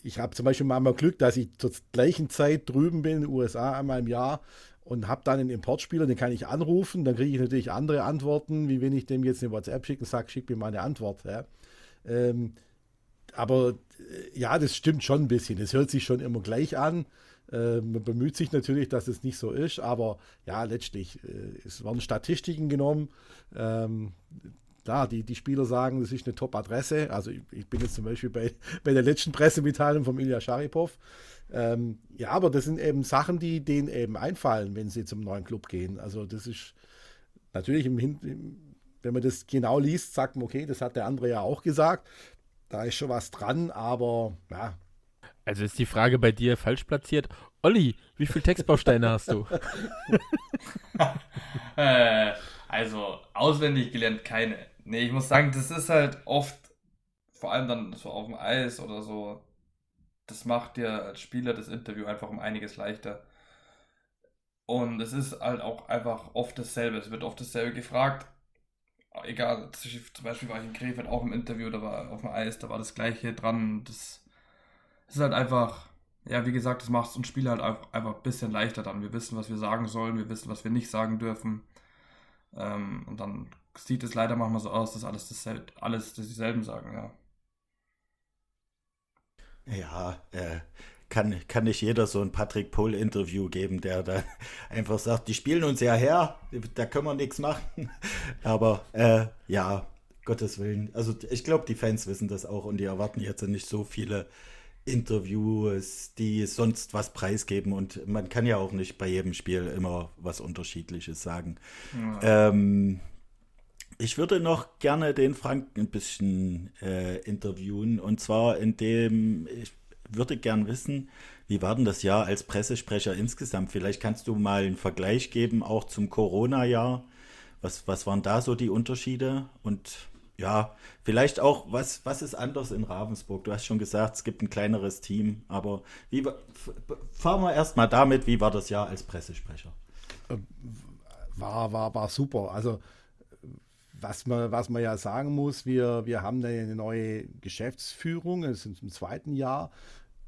ich habe zum Beispiel mal Glück, dass ich zur gleichen Zeit drüben bin in den USA einmal im Jahr und habe dann einen Importspieler, den kann ich anrufen, dann kriege ich natürlich andere Antworten, wie wenn ich dem jetzt eine WhatsApp schicke und sage, schick mir mal eine Antwort. Ja. Ähm, aber äh, ja, das stimmt schon ein bisschen. Es hört sich schon immer gleich an. Äh, man bemüht sich natürlich, dass es nicht so ist, aber ja, letztlich, äh, es werden Statistiken genommen. Ähm, klar, die, die Spieler sagen, das ist eine Top-Adresse. Also ich, ich, bin jetzt zum Beispiel bei, bei der letzten Pressemitteilung von Ilya Sharipov. Ähm, ja, aber das sind eben Sachen, die denen eben einfallen, wenn sie zum neuen Club gehen. Also das ist natürlich im, im wenn man das genau liest, sagt man, okay, das hat der andere ja auch gesagt. Da ist schon was dran, aber ja.
Also ist die Frage bei dir falsch platziert. Olli, wie viele Textbausteine hast du?
äh, also auswendig gelernt keine. Nee, ich muss sagen, das ist halt oft, vor allem dann so auf dem Eis oder so, das macht dir als Spieler das Interview einfach um einiges leichter. Und es ist halt auch einfach oft dasselbe. Es wird oft dasselbe gefragt. Egal, zum Beispiel war ich in Krefeld auch im Interview, da war auf dem Eis, da war das gleiche dran. Das ist halt einfach, ja, wie gesagt, das macht uns Spieler halt einfach, einfach ein bisschen leichter dann. Wir wissen, was wir sagen sollen, wir wissen, was wir nicht sagen dürfen. Ähm, und dann sieht es leider manchmal so aus, dass alles, dasselbe, alles dieselben sagen, ja.
Ja, äh, kann, kann nicht jeder so ein Patrick Pohl-Interview geben, der da einfach sagt, die spielen uns ja her, da können wir nichts machen. Aber äh, ja, Gottes Willen. Also ich glaube, die Fans wissen das auch und die erwarten jetzt nicht so viele Interviews, die sonst was preisgeben. Und man kann ja auch nicht bei jedem Spiel immer was Unterschiedliches sagen. Ja. Ähm, ich würde noch gerne den Frank ein bisschen äh, interviewen. Und zwar in dem, ich würde gern wissen, wie war denn das Jahr als Pressesprecher insgesamt? Vielleicht kannst du mal einen Vergleich geben, auch zum Corona-Jahr. Was, was waren da so die Unterschiede? Und ja, vielleicht auch, was, was ist anders in Ravensburg? Du hast schon gesagt, es gibt ein kleineres Team, aber wie, fahren wir erstmal damit, wie war das Jahr als Pressesprecher?
War, war, war super. Also, was man, was man ja sagen muss, wir, wir haben eine neue Geschäftsführung, es ist im zweiten Jahr.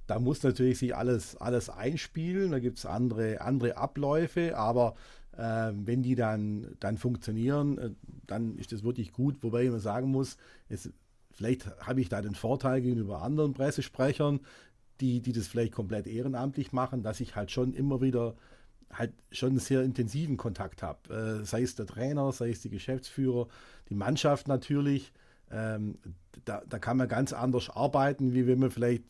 Da muss natürlich sich alles, alles einspielen, da gibt es andere, andere Abläufe, aber äh, wenn die dann, dann funktionieren, äh, dann ist das wirklich gut. Wobei man sagen muss, es, vielleicht habe ich da den Vorteil gegenüber anderen Pressesprechern, die, die das vielleicht komplett ehrenamtlich machen, dass ich halt schon immer wieder halt schon einen sehr intensiven Kontakt habe. Äh, sei es der Trainer, sei es die Geschäftsführer, die Mannschaft natürlich. Ähm, da, da kann man ganz anders arbeiten, wie wenn man vielleicht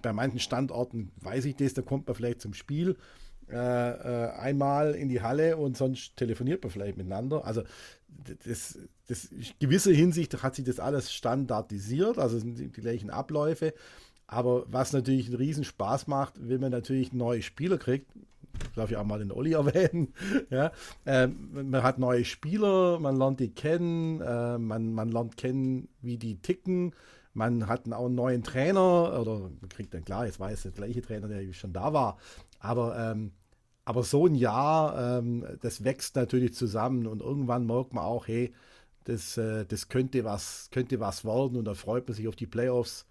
bei manchen Standorten, weiß ich das, da kommt man vielleicht zum Spiel äh, äh, einmal in die Halle und sonst telefoniert man vielleicht miteinander. Also das, das gewisse Hinsicht hat sich das alles standardisiert, also sind die, gleichen Abläufe. Aber was natürlich einen riesen Spaß macht, wenn man natürlich neue Spieler kriegt, darf ich auch mal den Olli erwähnen. ja, äh, man hat neue Spieler, man lernt die kennen, äh, man, man lernt kennen, wie die ticken. Man hat auch einen neuen Trainer, oder man kriegt dann klar, jetzt war es der gleiche Trainer, der schon da war. Aber ähm, aber so ein Jahr, ähm, das wächst natürlich zusammen und irgendwann merkt man auch, hey, das, äh, das könnte, was, könnte was werden und da freut man sich auf die Playoffs.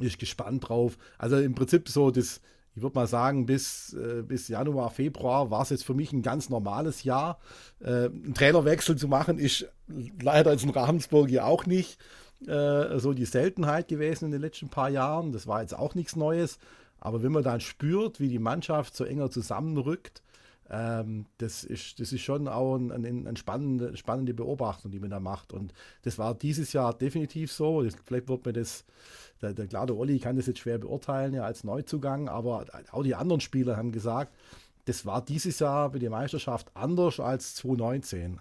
Ist gespannt drauf. Also im Prinzip so das, ich würde mal sagen, bis, äh, bis Januar, Februar war es jetzt für mich ein ganz normales Jahr. Äh, einen Trainerwechsel zu machen, ist leider jetzt in Ravensburg ja auch nicht äh, so die Seltenheit gewesen in den letzten paar Jahren. Das war jetzt auch nichts Neues. Aber wenn man dann spürt, wie die Mannschaft so enger zusammenrückt, ähm, das, ist, das ist schon auch eine ein, ein spannende, spannende Beobachtung, die man da macht. Und das war dieses Jahr definitiv so. Vielleicht wird mir das, der, der, klar, der Olli kann das jetzt schwer beurteilen, ja, als Neuzugang, aber auch die anderen Spieler haben gesagt, das war dieses Jahr bei der Meisterschaft anders als 2019.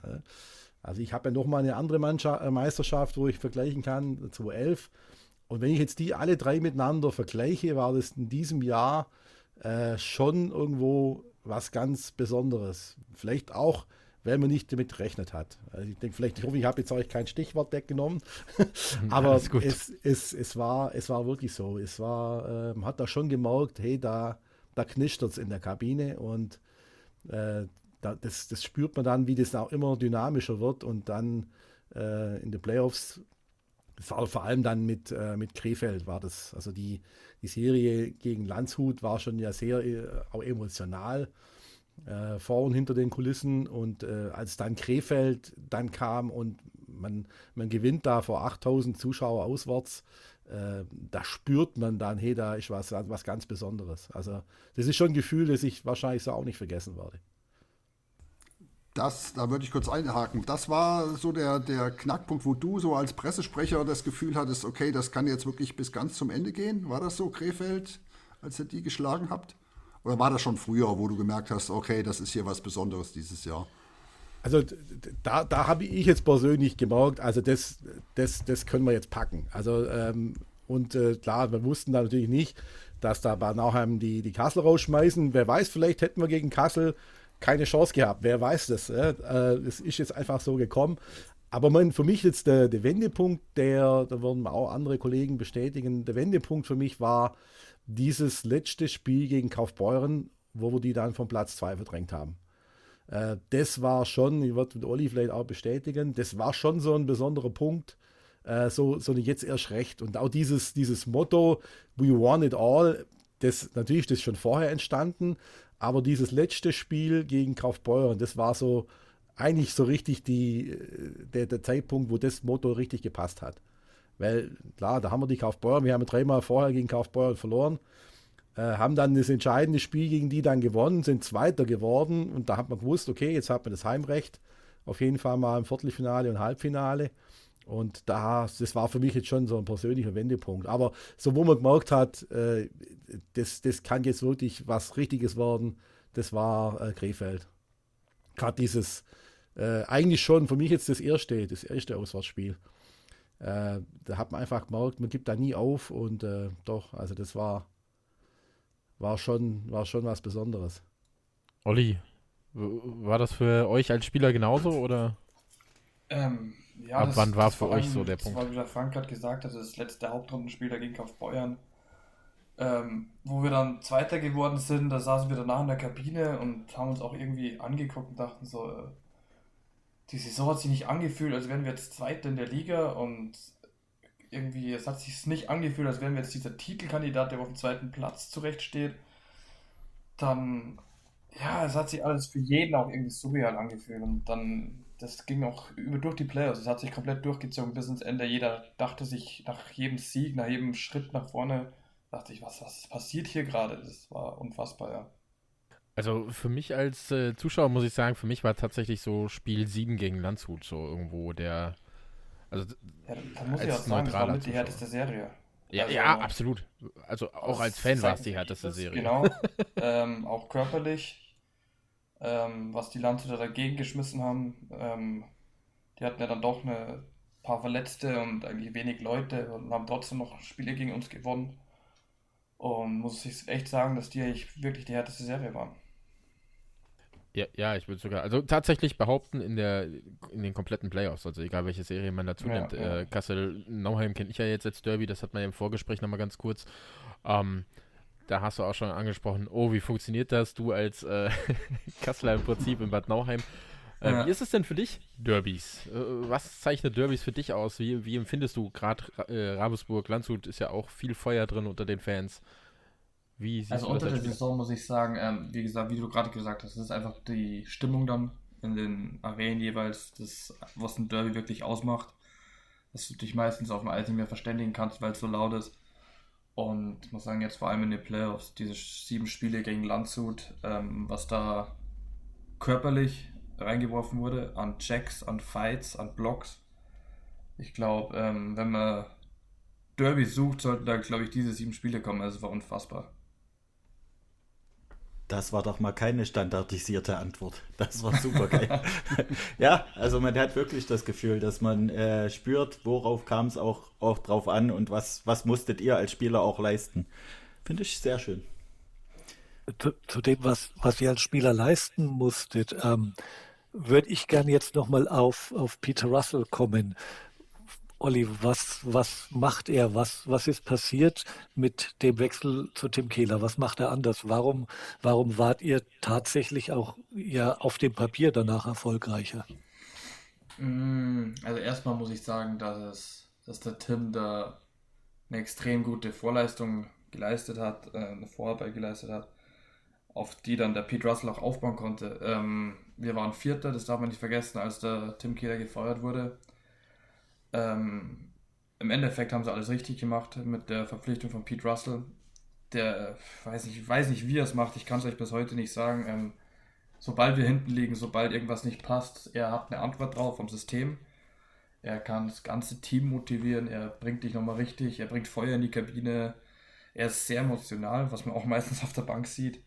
Also ich habe ja nochmal eine andere Mannschaft, äh, Meisterschaft, wo ich vergleichen kann, 2011 und wenn ich jetzt die alle drei miteinander vergleiche, war das in diesem Jahr äh, schon irgendwo was ganz Besonderes. Vielleicht auch, weil man nicht damit gerechnet hat. Also ich denke, vielleicht, ich hoffe, ich habe jetzt euch kein Stichwort weggenommen, aber es, es, es, war, es war wirklich so. Es war, äh, man hat da schon gemerkt, hey, da, da knistert es in der Kabine und äh, da, das, das spürt man dann, wie das auch immer dynamischer wird und dann äh, in den Playoffs vor allem dann mit, äh, mit Krefeld war das, also die, die Serie gegen Landshut war schon ja sehr äh, auch emotional äh, vor und hinter den Kulissen und äh, als dann Krefeld dann kam und man, man gewinnt da vor 8000 Zuschauer auswärts, äh, da spürt man dann, hey, da ist was, was ganz Besonderes. Also das ist schon ein Gefühl, das ich wahrscheinlich so auch nicht vergessen werde.
Das, da würde ich kurz einhaken. Das war so der, der Knackpunkt, wo du so als Pressesprecher das Gefühl hattest, okay, das kann jetzt wirklich bis ganz zum Ende gehen. War das so, Krefeld, als ihr die geschlagen habt? Oder war das schon früher, wo du gemerkt hast, okay, das ist hier was Besonderes dieses Jahr?
Also da, da habe ich jetzt persönlich gemerkt, also das, das, das können wir jetzt packen. Also ähm, und äh, klar, wir wussten da natürlich nicht, dass da bei Nauheim die, die Kassel rausschmeißen. Wer weiß, vielleicht hätten wir gegen Kassel keine Chance gehabt. Wer weiß das? Äh? Es ist jetzt einfach so gekommen. Aber mein, für mich jetzt der, der Wendepunkt, der, da würden auch andere Kollegen bestätigen, der Wendepunkt für mich war dieses letzte Spiel gegen Kaufbeuren, wo wir die dann vom Platz 2 verdrängt haben. Äh, das war schon, ich würde Olli vielleicht auch bestätigen, das war schon so ein besonderer Punkt, äh, so, so jetzt erst recht. Und auch dieses, dieses Motto, we won it all, das natürlich ist schon vorher entstanden, aber dieses letzte Spiel gegen Kaufbeuren, das war so eigentlich so richtig die, äh, der, der Zeitpunkt, wo das Motto richtig gepasst hat. Weil klar, da haben wir die Kaufbeuren, wir haben dreimal vorher gegen Kaufbeuren verloren, äh, haben dann das entscheidende Spiel gegen die dann gewonnen, sind Zweiter geworden und da hat man gewusst, okay, jetzt hat man das Heimrecht, auf jeden Fall mal im Viertelfinale und Halbfinale. Und da, das war für mich jetzt schon so ein persönlicher Wendepunkt. Aber so, wo man gemerkt hat, äh, das, das kann jetzt wirklich was Richtiges werden, das war äh, Krefeld. Gerade dieses, äh, eigentlich schon für mich jetzt das erste, das erste Auswärtsspiel. Äh, da hat man einfach gemerkt, man gibt da nie auf und äh, doch, also das war, war, schon, war schon was Besonderes.
Olli, war das für euch als Spieler genauso oder?
Ähm, ja,
Ab
das,
wann war
das
für euch
allem-
so der
das
Punkt?
war, wie der Frank gerade gesagt hat, das letzte Hauptrundenspiel dagegen Kaufbeuern. Ähm, wo wir dann Zweiter geworden sind, da saßen wir danach in der Kabine und haben uns auch irgendwie angeguckt und dachten so, äh, die Saison hat sich nicht angefühlt, als wären wir jetzt Zweiter in der Liga und irgendwie, es hat sich nicht angefühlt, als wären wir jetzt dieser Titelkandidat, der auf dem zweiten Platz zurechtsteht. Dann, ja, es hat sich alles für jeden auch irgendwie surreal angefühlt und dann, das ging auch über durch die Playoffs, es hat sich komplett durchgezogen bis ins Ende. Jeder dachte sich nach jedem Sieg, nach jedem Schritt nach vorne, dachte ich, was, was passiert hier gerade? Das war unfassbar, ja.
Also für mich als äh, Zuschauer muss ich sagen, für mich war tatsächlich so Spiel 7 gegen Landshut so irgendwo der. Also
Ja, dann muss ich
Als
auch sagen, das war mit die härteste Serie.
ja,
Also-
ja, absolut. Also auch als Fan war es die härteste Serie.
Genau. ähm, auch körperlich, ähm, was die Landshuter dagegen geschmissen haben. Ähm, die hatten ja dann doch eine paar Verletzte und eigentlich wenig Leute und haben trotzdem noch Spiele gegen uns gewonnen. Und muss ich echt sagen, dass die eigentlich wirklich die härteste Serie waren.
Ja, ja, ich würde sogar, also tatsächlich behaupten in der in den kompletten Playoffs, also egal welche Serie man dazu
Ja,
nimmt.
ja.
Äh, Kassel Nauheim kenne ich ja jetzt als Derby, das hat man ja im Vorgespräch nochmal ganz kurz. Ähm, da hast du auch schon angesprochen, oh, wie funktioniert das? Du als äh, Kasseler im Prinzip in Bad Nauheim. Äh,
Ja.
Wie ist es denn für dich, Derbys? Äh, was zeichnet Derbys für dich aus? Wie, wie empfindest du gerade äh, Ravensburg, Landshut ist ja auch viel Feuer drin unter den Fans. Wie
Also unter der? Saison muss ich sagen, ähm, wie gesagt, wie du gerade gesagt hast, das ist einfach die Stimmung dann in den Arenen jeweils, das, was ein Derby wirklich ausmacht. Dass du dich meistens auf dem Eis nicht mehr verständigen kannst, weil es so laut ist. Und ich muss sagen, jetzt vor allem in den Playoffs, diese sieben Spiele gegen Landshut, ähm, was da körperlich reingeworfen wurde, an Checks, an Fights, an Blocks. Ich glaube, ähm, wenn man Derby sucht, sollten da, glaube ich, diese sieben Spiele kommen. Also es war unfassbar.
Das war doch mal keine standardisierte Antwort. Das war super geil. ja, also man hat wirklich das Gefühl, dass man äh, spürt, worauf kam es auch, auch drauf an und was, was musstet ihr als Spieler auch leisten. Finde ich sehr schön.
zu, zu dem, was, was ihr als Spieler leisten musstet, ähm, würde ich gerne jetzt nochmal auf, auf Peter Russell kommen. Olli, was, was macht er? Was, was ist passiert mit dem Wechsel zu Tim Kehler? Was macht er anders? Warum, warum wart ihr tatsächlich auch ja auf dem Papier danach erfolgreicher?
Mm, Also erstmal muss ich sagen, dass, es, dass der Tim da eine extrem gute Vorleistung geleistet hat, äh, eine Vorarbeit geleistet hat, auf die dann der Pete Russell auch aufbauen konnte. Ähm, wir waren Vierter, das darf man nicht vergessen, als der Tim Kehler gefeuert wurde. Ähm, Im Endeffekt haben sie alles richtig gemacht mit der Verpflichtung von Pete Russell. Der, äh, weiß nicht, ich weiß nicht, wie er es macht, ich kann es euch bis heute nicht sagen. Ähm, sobald wir hinten liegen, sobald irgendwas nicht passt, er hat eine Antwort drauf vom System. Er kann das ganze Team motivieren, er bringt dich nochmal richtig, er bringt Feuer in die Kabine. Er ist sehr emotional, was man auch meistens auf der Bank sieht.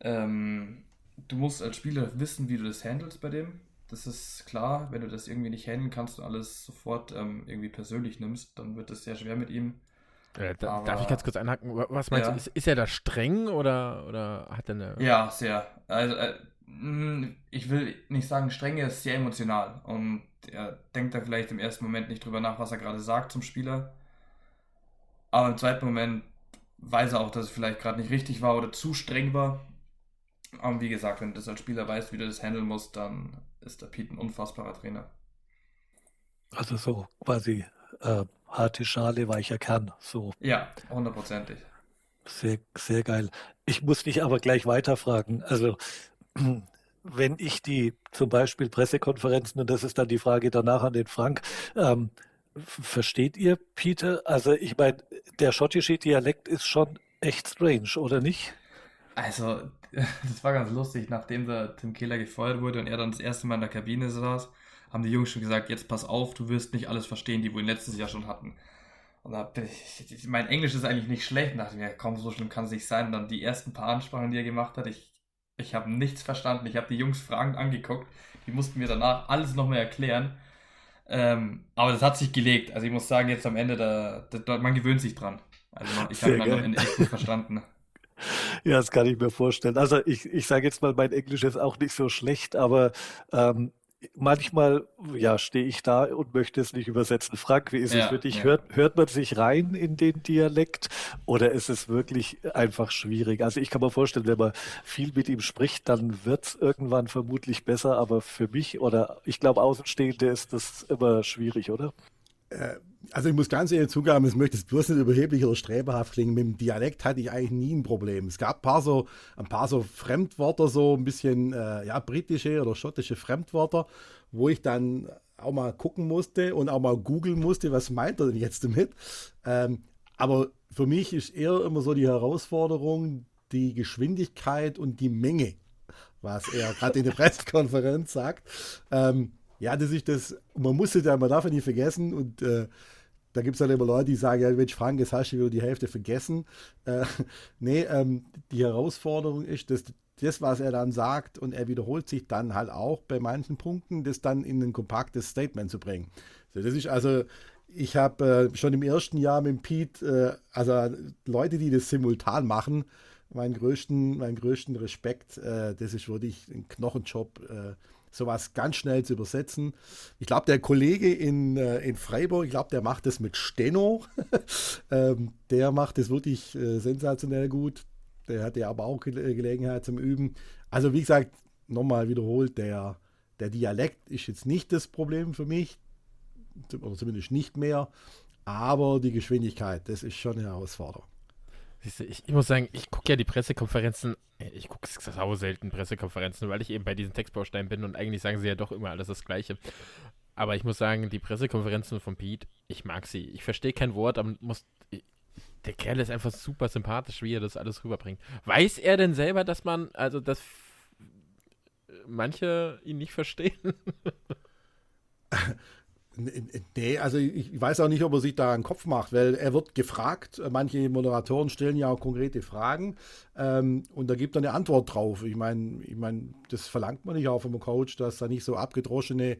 Ähm, du musst als Spieler wissen, wie du das handelst bei dem. Das ist klar, wenn du das irgendwie nicht handeln kannst und alles sofort ähm, irgendwie persönlich nimmst, dann wird es sehr schwer mit ihm.
Äh, da, darf ich ganz kurz einhaken? Wa- Was meinst
Ja.
du? Ist, ist er da streng oder, oder hat er eine.
Ja, sehr. Also, äh, mh, ich will nicht sagen streng, er ist sehr emotional und er denkt da vielleicht im ersten Moment nicht drüber nach, was er gerade sagt zum Spieler. Aber im zweiten Moment weiß er auch, dass es vielleicht gerade nicht richtig war oder zu streng war. Aber wie gesagt, wenn du das als Spieler weißt, wie du das handeln musst, dann ist der Pete ein unfassbarer Trainer.
Also so quasi äh, harte Schale, weicher Kern. So
Ja, hundertprozentig.
Sehr, sehr geil. Ich muss dich aber gleich weiterfragen. Also, wenn ich die zum Beispiel Pressekonferenzen, und das ist dann die Frage danach an den Frank, ähm, versteht ihr, Peter? Also ich meine, der schottische Dialekt ist schon echt strange, oder nicht?
Also, das war ganz lustig, nachdem der Tim Keller gefeuert wurde und er dann das erste Mal in der Kabine saß, haben die Jungs schon gesagt, jetzt pass auf, du wirst nicht alles verstehen, die wir letztes Jahr schon hatten. Und da ich, mein Englisch ist eigentlich nicht schlecht, und dachte mir, komm, so schlimm kann es nicht sein. Und dann die ersten paar Ansprachen, die er gemacht hat, ich, ich habe nichts verstanden. Ich habe die Jungs fragend angeguckt. Die mussten mir danach alles nochmal erklären. Ähm, aber das hat sich gelegt. Also ich muss sagen, jetzt am Ende, da, da man gewöhnt sich dran. Also ich habe ihn am Ende echt gut verstanden.
Ja, das kann ich mir vorstellen. Also ich, ich sage jetzt mal, mein Englisch ist auch nicht so schlecht, aber ähm, manchmal ja, stehe ich da und möchte es nicht übersetzen. Frank, wie ist ja, es für dich? Ja. Hört, hört man sich rein in den Dialekt oder ist es wirklich einfach schwierig? Also ich kann mir vorstellen, wenn man viel mit ihm spricht, dann wird es irgendwann vermutlich besser, aber für mich oder ich glaube Außenstehende ist das immer schwierig, oder?
Äh, also ich muss ganz ehrlich zugeben, ich möchte es bloß nicht überheblich oder streberhaft klingen. Mit dem Dialekt hatte ich eigentlich nie ein Problem. Es gab ein paar so, ein paar so Fremdwörter, so ein bisschen äh, ja, britische oder schottische Fremdwörter, wo ich dann auch mal gucken musste und auch mal googeln musste, was meint er denn jetzt damit. Ähm, aber für mich ist eher immer so die Herausforderung, die Geschwindigkeit und die Menge, was er gerade in der Pressekonferenz sagt. Ähm, ja, das ist das, man muss es ja, man darf ja nicht vergessen und äh, da gibt es dann immer Leute, die sagen, ja, Mensch, Frank, jetzt hast du wieder die Hälfte vergessen. Äh, nee, ähm, die Herausforderung ist, dass das, was er dann sagt und er wiederholt sich dann halt auch bei manchen Punkten, das dann in ein kompaktes Statement zu bringen. So, das ist also, ich habe äh, schon im ersten Jahr mit Pete, äh, also Leute, die das simultan machen, meinen größten, meinen größten Respekt, äh, das ist wirklich ein Knochenjob äh, sowas ganz schnell zu übersetzen. Ich glaube, der Kollege in, äh, in Freiburg, ich glaube, der macht das mit Steno. ähm, der macht das wirklich äh, sensationell gut. Der hat ja aber auch Ge Gelegenheit zum Üben. Also, wie gesagt, nochmal wiederholt, der, der Dialekt ist jetzt nicht das Problem für mich, oder zumindest nicht mehr, aber die Geschwindigkeit, das ist schon eine Herausforderung.
Siehst du, ich, ich muss sagen, ich gucke ja die Pressekonferenzen, äh, ich gucke sau selten Pressekonferenzen, weil ich eben bei diesen Textbausteinen bin und eigentlich sagen sie ja doch immer alles das Gleiche. Aber ich muss sagen, die Pressekonferenzen von Pete, ich mag sie. Ich verstehe kein Wort, aber muss, der Kerl ist einfach super sympathisch, wie er das alles rüberbringt. Weiß er denn selber, dass man, also dass manche ihn nicht verstehen?
Nee, also ich weiß auch nicht, ob er sich da einen Kopf macht, weil er wird gefragt. Manche Moderatoren stellen ja auch konkrete Fragen ähm, und da gibt er eine Antwort drauf. Ich meine, ich mein, das verlangt man nicht auch vom Coach, dass da nicht so abgedroschene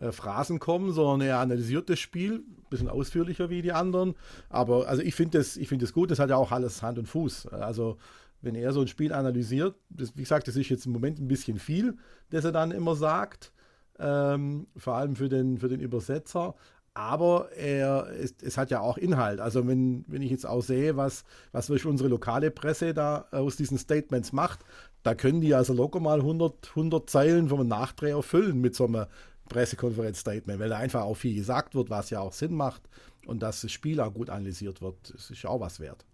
äh, Phrasen kommen, sondern er analysiert das Spiel, ein bisschen ausführlicher wie die anderen. Aber also ich finde das, find das gut, das hat ja auch alles Hand und Fuß. Also wenn er so ein Spiel analysiert, das, wie gesagt, das ist jetzt im Moment ein bisschen viel, das er dann immer sagt ähm, vor allem für den, für den Übersetzer. Aber er, es, es, hat ja auch Inhalt. Also wenn, wenn ich jetzt auch sehe, was, was unsere lokale Presse da aus diesen Statements macht, da können die also locker mal 100, 100 Zeilen vom Nachdreher füllen mit so einem Pressekonferenz-Statement, weil da einfach auch viel gesagt wird, was ja auch Sinn macht und dass das Spiel auch gut analysiert wird. Das ist auch was wert.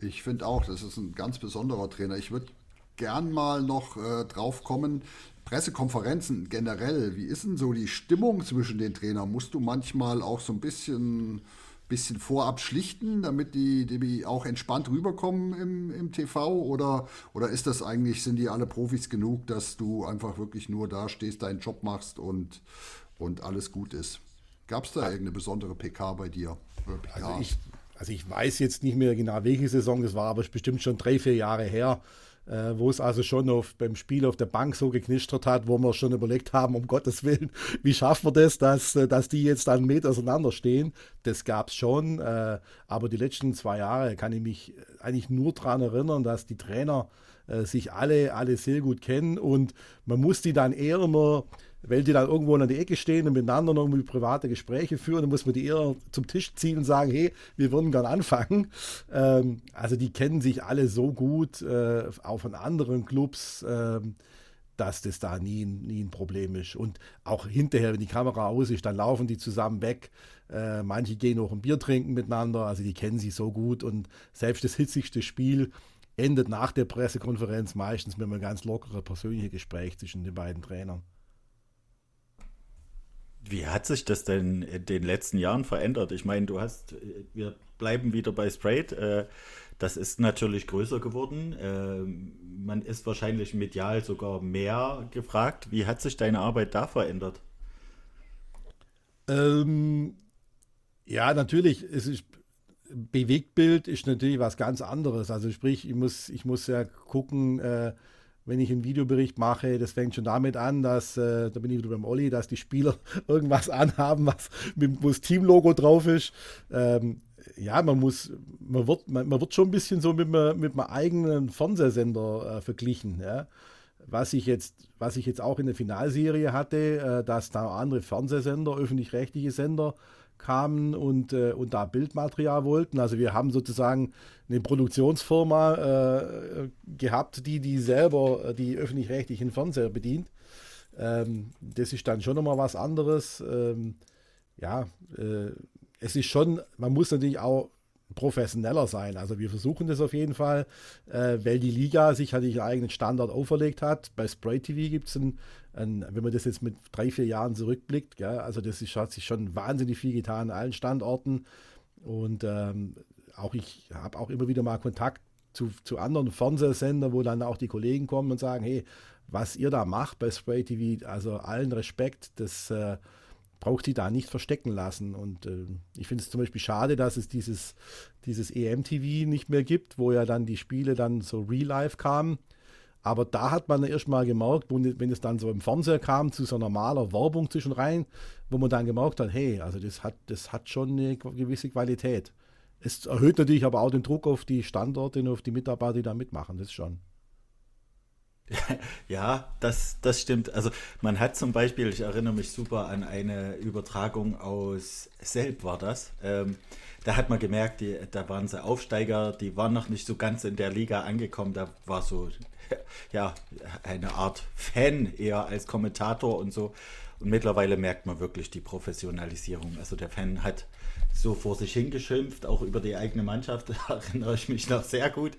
Ich finde auch, das ist ein ganz besonderer Trainer. Ich würde gern mal noch äh, drauf kommen, Pressekonferenzen generell, wie ist denn so die Stimmung zwischen den Trainern? Musst du manchmal auch so ein bisschen, bisschen vorab schlichten, damit die, die auch entspannt rüberkommen im, im TV? Oder, oder ist das eigentlich, sind die alle Profis genug, dass du einfach wirklich nur da stehst, deinen Job machst und, und alles gut ist? Gab es da irgendeine besondere PK bei dir?
Also ich, also ich weiß jetzt nicht mehr genau, welche Saison das war, aber es ist bestimmt schon drei, vier Jahre her wo es also schon auf, beim Spiel auf der Bank so geknistert hat, wo wir schon überlegt haben, um Gottes Willen, wie schaffen wir das, dass, äh, dass die jetzt einen Meter auseinander stehen. Das gab es schon, äh, aber die letzten zwei Jahre kann ich mich eigentlich nur daran erinnern, dass die Trainer äh, sich alle, alle sehr gut kennen und man muss die dann eher immer weil die dann irgendwo an der Ecke stehen und miteinander irgendwie private Gespräche führen, dann muss man die eher zum Tisch ziehen und sagen, hey, wir würden gern anfangen. Ähm, also die kennen sich alle so gut, äh, auch von anderen Clubs, äh, dass das da nie, nie ein Problem ist. Und auch hinterher, wenn die Kamera aus ist, dann laufen die zusammen weg. Äh, manche gehen auch ein Bier trinken miteinander, also die kennen sich so gut und selbst das hitzigste Spiel endet nach der Pressekonferenz meistens mit einem ganz lockeren persönlichen Gespräch zwischen den beiden Trainern.
Wie hat sich das denn in den letzten Jahren verändert? Ich meine, du hast, wir bleiben wieder bei Sprayed. Äh, das ist natürlich größer geworden. Ähm, man ist wahrscheinlich medial sogar mehr gefragt. Wie hat sich deine Arbeit da verändert?
Ähm, ja, natürlich. Es ist, Bewegtbild ist natürlich was ganz anderes. Also sprich, ich muss, ich muss ja gucken, äh, wenn ich einen Videobericht mache, das fängt schon damit an, dass, äh, da bin ich wieder beim Olli, dass die Spieler irgendwas anhaben, was mit, wo das Teamlogo drauf ist. Ähm, ja, man muss, man wird, man, man, wird schon ein bisschen so mit, mit einem eigenen Fernsehsender äh, verglichen. Ja. Was ich jetzt, was ich jetzt auch in der Finalserie hatte, äh, dass da andere Fernsehsender, öffentlich-rechtliche Sender kamen und, äh, und da Bildmaterial wollten. Also wir haben sozusagen eine Produktionsfirma äh, gehabt, die die selber äh, die öffentlich-rechtlichen Fernseher bedient. Ähm, das ist dann schon nochmal was anderes. Ähm, ja, äh, es ist schon, man muss natürlich auch professioneller sein. Also wir versuchen das auf jeden Fall, äh, weil die Liga sich halt einen eigenen Standard auferlegt hat. Bei Spray TV gibt es ein, ein, wenn man das jetzt mit drei, vier Jahren zurückblickt, gell, also das ist, hat sich schon wahnsinnig viel getan an allen Standorten. Und ähm, auch ich habe auch immer wieder mal Kontakt zu, zu anderen Fernsehsendern, wo dann auch die Kollegen kommen und sagen, hey, was ihr da macht bei Spray TV, also allen Respekt, das äh, braucht sie da nicht verstecken lassen. Und äh, ich finde es zum Beispiel schade, dass es dieses, dieses EMTV nicht mehr gibt, wo ja dann die Spiele dann so real life kamen. Aber da hat man erst mal gemerkt, wenn es dann so im Fernseher kam, zu so normaler Werbung zwischen rein, wo man dann gemerkt hat, hey, also das hat, das hat schon eine gewisse Qualität. Es erhöht natürlich aber auch den Druck auf die Standorte und auf die Mitarbeiter, die da mitmachen, das schon.
Ja, das, das stimmt. Also man hat zum Beispiel, ich erinnere mich super an eine Übertragung aus Selb war das. Ähm, da hat man gemerkt, die, da waren sie Aufsteiger, die waren noch nicht so ganz in der Liga angekommen. Da war so ja eine Art Fan eher als Kommentator und so. Und mittlerweile merkt man wirklich die Professionalisierung. Also der Fan hat so vor sich hingeschimpft, auch über die eigene Mannschaft, da erinnere ich mich noch sehr gut.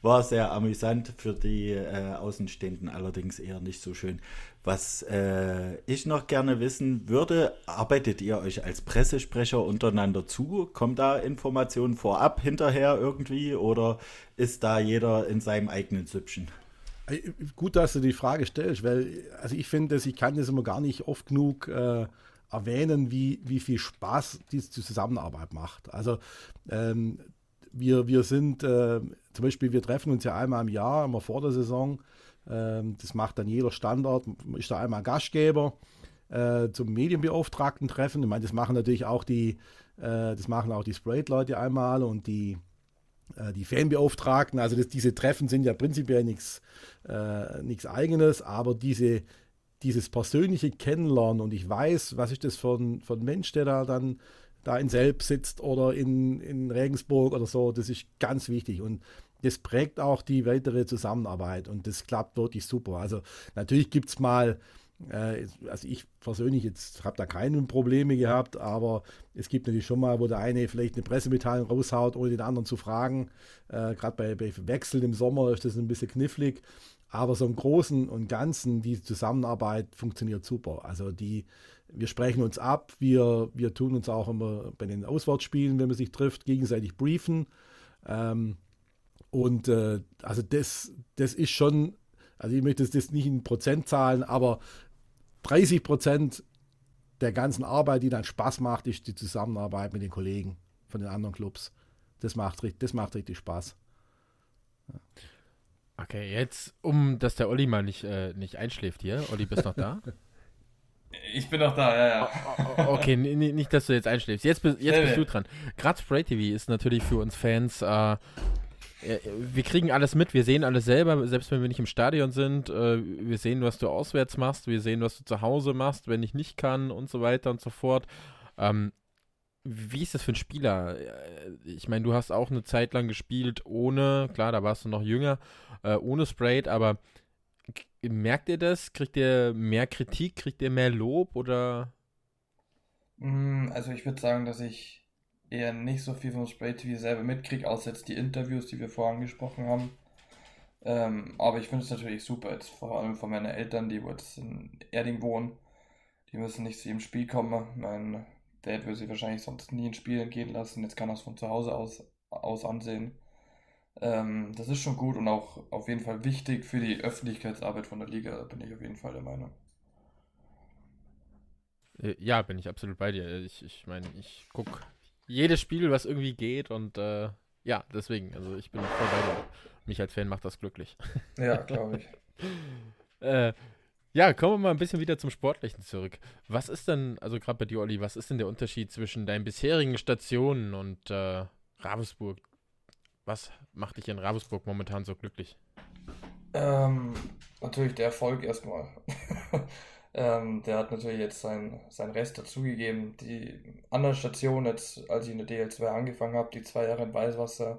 War sehr amüsant für die äh, Außenstehenden, allerdings eher nicht so schön. Was äh, ich noch gerne wissen würde, arbeitet ihr euch als Pressesprecher untereinander zu? Kommen da Informationen vorab, hinterher irgendwie oder ist da jeder in seinem eigenen Süppchen?
Äh, gut, dass du die Frage stellst, weil also ich finde, ich kann das immer gar nicht oft genug äh, erwähnen, wie, wie viel Spaß diese Zusammenarbeit macht. Also ähm, wir, wir sind äh, zum Beispiel, wir treffen uns ja einmal im Jahr, immer vor der Saison. Ähm, das macht dann jeder Standort, ist da einmal Gastgeber äh, zum Medienbeauftragten treffen. Ich meine, das machen natürlich auch die, äh, die Sprayed-Leute einmal und die äh, die Fanbeauftragten, also das, diese Treffen sind ja prinzipiell nichts äh, eigenes, aber diese, dieses persönliche Kennenlernen und ich weiß, was ist das für ein, für ein Mensch, der da dann da in Selb sitzt oder in, in Regensburg oder so, das ist ganz wichtig und das prägt auch die weitere Zusammenarbeit und das klappt wirklich super. Also natürlich gibt es mal, äh, also ich persönlich jetzt habe da keine Probleme gehabt, aber es gibt natürlich schon mal, wo der eine vielleicht eine Pressemitteilung raushaut, ohne den anderen zu fragen. Äh, Gerade bei, bei Wechseln im Sommer ist das ein bisschen knifflig. Aber so im Großen und Ganzen, die Zusammenarbeit funktioniert super. Also die, wir sprechen uns ab, wir, wir tun uns auch immer bei den Auswärtsspielen, wenn man sich trifft, gegenseitig briefen. Ähm, und äh, also das, das ist schon, also ich möchte das nicht in Prozentzahlen, aber 30 Prozent der ganzen Arbeit, die dann Spaß macht, ist die Zusammenarbeit mit den Kollegen von den anderen Clubs. Das macht, das macht richtig Spaß.
Ja. Okay, jetzt, um dass der Olli mal nicht, äh, nicht einschläft hier. Olli, bist noch da?
Ich bin noch da, ja, ja.
okay, nicht, dass du jetzt einschläfst. Jetzt, jetzt nee, bist nee. du dran. Gerade Spray TV ist natürlich für uns Fans, äh, wir kriegen alles mit, wir sehen alles selber, selbst wenn wir nicht im Stadion sind. Äh, wir sehen, was du auswärts machst, wir sehen, was du zu Hause machst, wenn ich nicht kann und so weiter und so fort. Ähm, wie ist das für ein Spieler? Ich meine, du hast auch eine Zeit lang gespielt ohne, klar, da warst du noch jünger, äh, ohne Sprayed, aber merkt ihr das? Kriegt ihr mehr Kritik? Kriegt ihr mehr Lob oder?
Mm, also ich würde sagen, dass ich eher nicht so viel vom Spray TV selber mitkriege, außer jetzt die Interviews, die wir vorher angesprochen haben. Ähm, aber ich finde es natürlich super, jetzt vor allem von meinen Eltern, die jetzt in Erding wohnen. Die müssen nicht zu jedem Spiel kommen. Mein Dad würde sie wahrscheinlich sonst nie ein Spiel entgehen lassen. Jetzt kann er es von zu Hause aus, aus ansehen. Ähm, das ist schon gut und auch auf jeden Fall wichtig für die Öffentlichkeitsarbeit von der Liga, bin ich auf jeden Fall der Meinung.
Äh, ja, bin ich absolut bei dir. Ich, ich meine, ich gucke jedes Spiel, was irgendwie geht und äh, ja, deswegen, also ich bin voll bei dir. Mich als Fan macht das glücklich.
Ja, glaube ich.
äh, ja, kommen wir mal ein bisschen wieder zum Sportlichen zurück. Was ist denn, also gerade bei dir, Olli, was ist denn der Unterschied zwischen deinen bisherigen Stationen und äh, Ravensburg? Was macht dich in Ravensburg momentan so glücklich?
Ähm, natürlich der Erfolg erstmal. ähm, der hat natürlich jetzt sein, sein Rest dazugegeben. Die anderen Stationen, jetzt, als ich in der DL2 angefangen habe, die zwei Jahre in Weißwasser,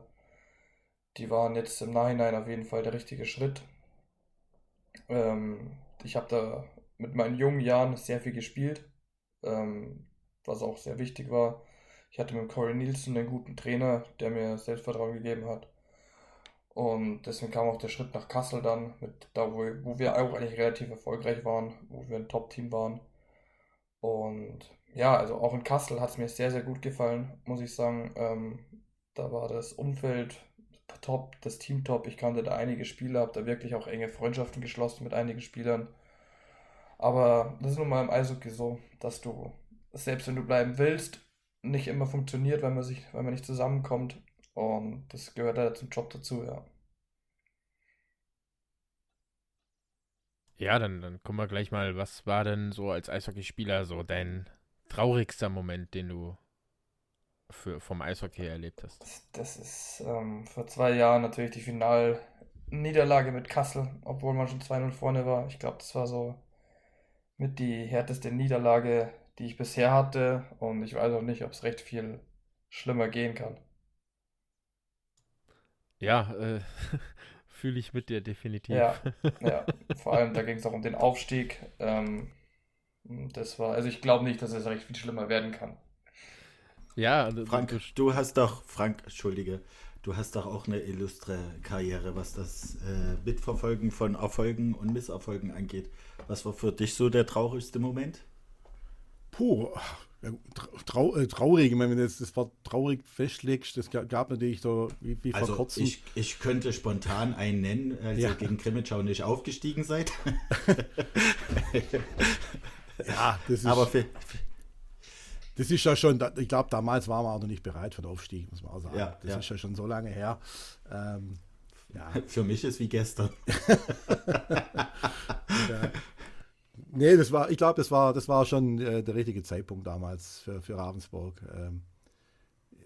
die waren jetzt im Nachhinein auf jeden Fall der richtige Schritt. Ähm, ich habe da mit meinen jungen Jahren sehr viel gespielt, ähm, was auch sehr wichtig war. Ich hatte mit Corey Nielsen einen guten Trainer, der mir Selbstvertrauen gegeben hat. Und deswegen kam auch der Schritt nach Kassel dann, mit da wo, wo wir auch eigentlich relativ erfolgreich waren, wo wir ein Top-Team waren. Und ja, also auch in Kassel hat es mir sehr, sehr gut gefallen, muss ich sagen. Ähm, da war das Umfeld top, das Team top. Ich kannte da einige Spieler, habe da wirklich auch enge Freundschaften geschlossen mit einigen Spielern. Aber das ist nun mal im Eishockey so, dass du, selbst wenn du bleiben willst, nicht immer funktioniert, wenn man sich, wenn man nicht zusammenkommt. Und das gehört halt zum Job dazu, ja.
Ja, dann, dann kommen wir gleich mal. Was war denn so als Eishockeyspieler so dein traurigster Moment, den du für, vom Eishockey erlebt hast?
Das ist ähm, vor zwei Jahren natürlich die Finalniederlage mit Kassel, obwohl man schon 2-0 vorne war. Ich glaube, das war so mit die härteste Niederlage, die ich bisher hatte. Und ich weiß auch nicht, ob es recht viel schlimmer gehen kann.
Ja, äh, fühle ich mit dir definitiv.
Ja, ja. vor allem da ging es auch um den Aufstieg. Ähm, das war, also ich glaube nicht, dass es recht viel schlimmer werden kann.
Ja, Frank, du, du hast doch, Frank, entschuldige, du hast doch auch eine illustre Karriere, was das äh, Mitverfolgen von Erfolgen und Misserfolgen angeht. Was war für dich so der traurigste Moment?
Puh, trau, äh, traurig, wenn du jetzt das Wort traurig festlegst, das gab natürlich so wie, wie
vor also kurzem. Ich, ich könnte spontan einen nennen, als ja. ihr gegen Krimitschau nicht aufgestiegen seid.
ja, das ist. Aber für, das ist ja schon, ich glaube, damals waren wir auch noch nicht bereit für den Aufstieg, muss man auch sagen. Ja, das ja. ist ja schon so lange her. Ähm,
ja. Für mich ist wie gestern.
ja. Nee, das war, ich glaube, das war, das war schon äh, der richtige Zeitpunkt damals für, für Ravensburg. Ähm,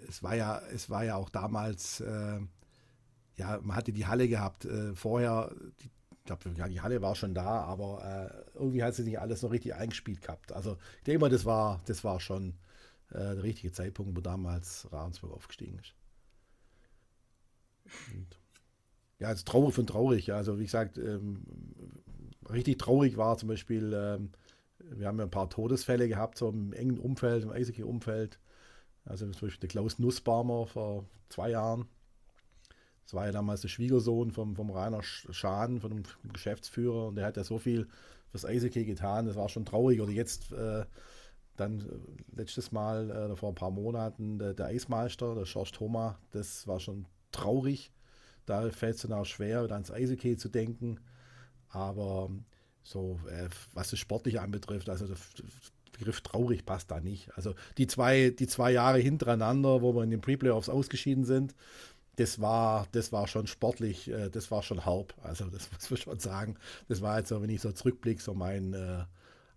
es, war ja, es war ja auch damals, äh, ja, man hatte die Halle gehabt. Äh, vorher, die, ich glaube, ja, die Halle war schon da, aber äh, irgendwie hat sie nicht alles noch richtig eingespielt gehabt. Also ich denke mal, das war, das war schon äh, der richtige Zeitpunkt, wo damals Ravensburg aufgestiegen ist. Und, ja, ist traurig von traurig. Also wie gesagt, ähm, richtig traurig war zum Beispiel, ähm, wir haben ja ein paar Todesfälle gehabt, so im engen Umfeld, im Eishockey-Umfeld. Also zum Beispiel der Klaus Nussbaumer vor zwei Jahren das war ja damals der Schwiegersohn vom, vom Rainer Schahn, von dem Geschäftsführer, und der hat ja so viel fürs Eishockey getan, das war schon traurig. Oder jetzt äh, dann äh, letztes Mal, äh, vor ein paar Monaten, der, der Eismeister, der George Thoma, das war schon traurig. Da fällt es dann auch schwer, ans Eishockey zu denken. Aber so, äh, was das Sportliche anbetrifft, also der Begriff traurig passt da nicht. Also die zwei, die zwei Jahre hintereinander, wo wir in den Pre-Playoffs ausgeschieden sind, das war, das war schon sportlich, äh, das war schon Haupt. Also das muss man schon sagen. Das war jetzt so, wenn ich so zurückblicke, so mein äh,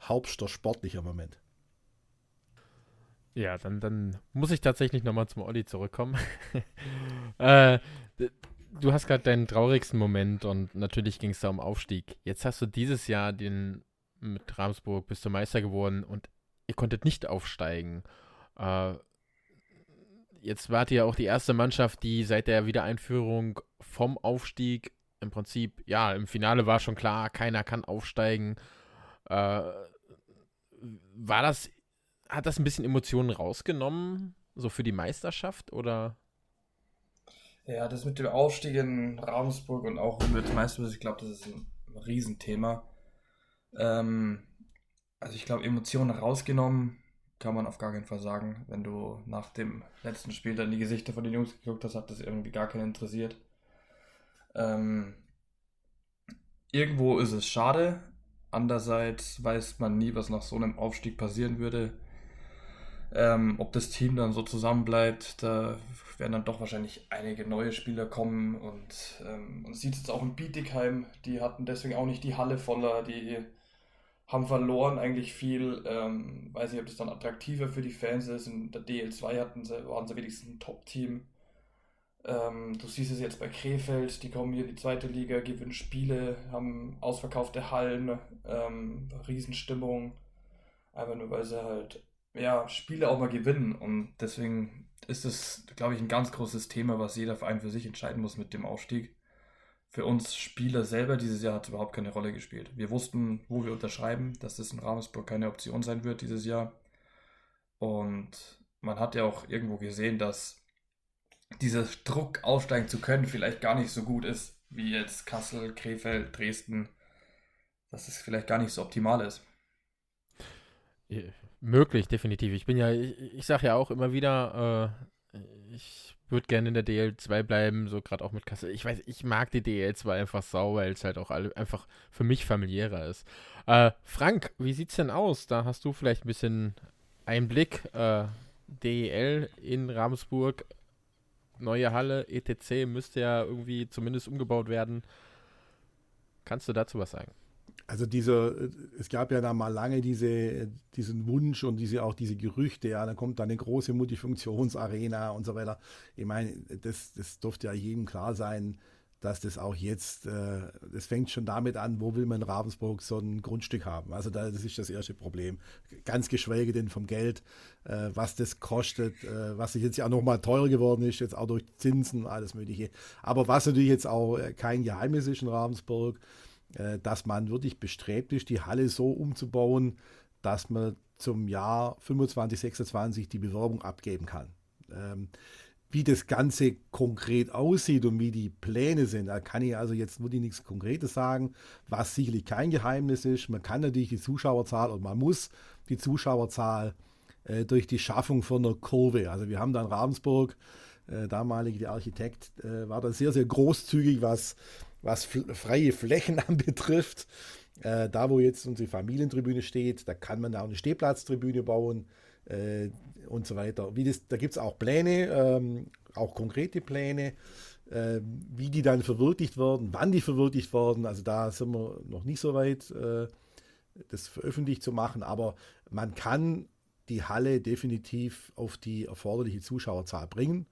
hauptster sportlicher Moment.
Ja, dann, dann muss ich tatsächlich nochmal zum Olli zurückkommen. äh, du hast gerade deinen traurigsten Moment und natürlich ging es da um Aufstieg. Jetzt hast du dieses Jahr den mit Ramsburg bist du Meister geworden und ihr konntet nicht aufsteigen. Jetzt wart ihr auch die erste Mannschaft, die seit der Wiedereinführung vom Aufstieg im Prinzip, ja, im Finale war schon klar, keiner kann aufsteigen. Äh, war das, hat das ein bisschen Emotionen rausgenommen, so für die Meisterschaft oder?
Ja, das mit dem Aufstieg in Ravensburg und auch mit Meisterbus, ich glaube, das ist ein Riesenthema. Ähm, also ich glaube, Emotionen rausgenommen kann man auf gar keinen Fall sagen. Wenn du nach dem letzten Spiel dann die Gesichter von den Jungs geguckt hast, hat das irgendwie gar keinen interessiert. Ähm, irgendwo ist es schade. Andererseits weiß man nie, was nach so einem Aufstieg passieren würde. Ähm, ob das Team dann so zusammenbleibt, da werden dann doch wahrscheinlich einige neue Spieler kommen und ähm, man sieht es auch in Bietigheim, die hatten deswegen auch nicht die Halle voller, die haben verloren eigentlich viel, ähm, weiß nicht, ob das dann attraktiver für die Fans ist, in der DL2 hatten sie, waren sie wenigstens ein Top-Team. Ähm, du siehst es jetzt bei Krefeld, die kommen hier in die zweite Liga, gewinnen Spiele, haben ausverkaufte Hallen, ähm, Riesenstimmung, einfach nur weil sie halt ja, Spiele auch mal gewinnen. Und deswegen ist es, glaube ich, ein ganz großes Thema, was jeder Verein für sich entscheiden muss mit dem Aufstieg. Für uns Spieler selber dieses Jahr hat es überhaupt keine Rolle gespielt. Wir wussten, wo wir unterschreiben, dass das in Ravensburg keine Option sein wird dieses Jahr. Und man hat ja auch irgendwo gesehen, dass dieser Druck aufsteigen zu können vielleicht gar nicht so gut ist, wie jetzt Kassel, Krefeld, Dresden. Dass es vielleicht gar nicht so optimal ist.
Möglich, definitiv. Ich bin ja, ich, ich sage ja auch immer wieder, äh, ich würde gerne in der DL2 bleiben, so gerade auch mit Kassel. Ich weiß, ich mag die DL2 einfach sau, weil es halt auch alle, einfach für mich familiärer ist. Äh, Frank, wie sieht's denn aus? Da hast du vielleicht ein bisschen Einblick. Äh, DEL in Ramsburg, neue Halle, ETC müsste ja irgendwie zumindest umgebaut werden. Kannst du dazu was sagen?
Also dieser, es gab ja da mal lange diese, diesen Wunsch und diese auch diese Gerüchte, ja, da kommt dann eine große Multifunktionsarena und so weiter. Ich meine, das, das durfte ja jedem klar sein, dass das auch jetzt, äh, das fängt schon damit an, wo will man in Ravensburg so ein Grundstück haben. Also da, das ist das erste Problem. Ganz geschweige denn vom Geld, äh, was das kostet, äh, was sich jetzt ja nochmal teurer geworden ist, jetzt auch durch Zinsen, alles Mögliche. Aber was natürlich jetzt auch äh, kein Geheimnis ist in Ravensburg, äh, dass man wirklich bestrebt ist, die Halle so umzubauen, dass man zum Jahr 25, 26 die Bewerbung abgeben kann. Ähm, wie das Ganze konkret aussieht und wie die Pläne sind, da kann ich also jetzt wirklich nichts Konkretes sagen, was sicherlich kein Geheimnis ist. Man kann natürlich die Zuschauerzahl und man muss die Zuschauerzahl äh, durch die Schaffung von einer Kurve, also wir haben da in Ravensburg, äh, damalige der Architekt, äh, war da sehr, sehr großzügig, was was freie Flächen anbetrifft. Äh, da, wo jetzt unsere Familientribüne steht, da kann man auch eine Stehplatztribüne bauen äh, und so weiter. Das, da gibt es auch Pläne, ähm, auch konkrete Pläne, äh, wie die dann verwirklicht werden, wann die verwirklicht werden. Also da sind wir noch nicht so weit, äh, das veröffentlicht zu machen, aber man kann die Halle definitiv auf die erforderliche Zuschauerzahl bringen.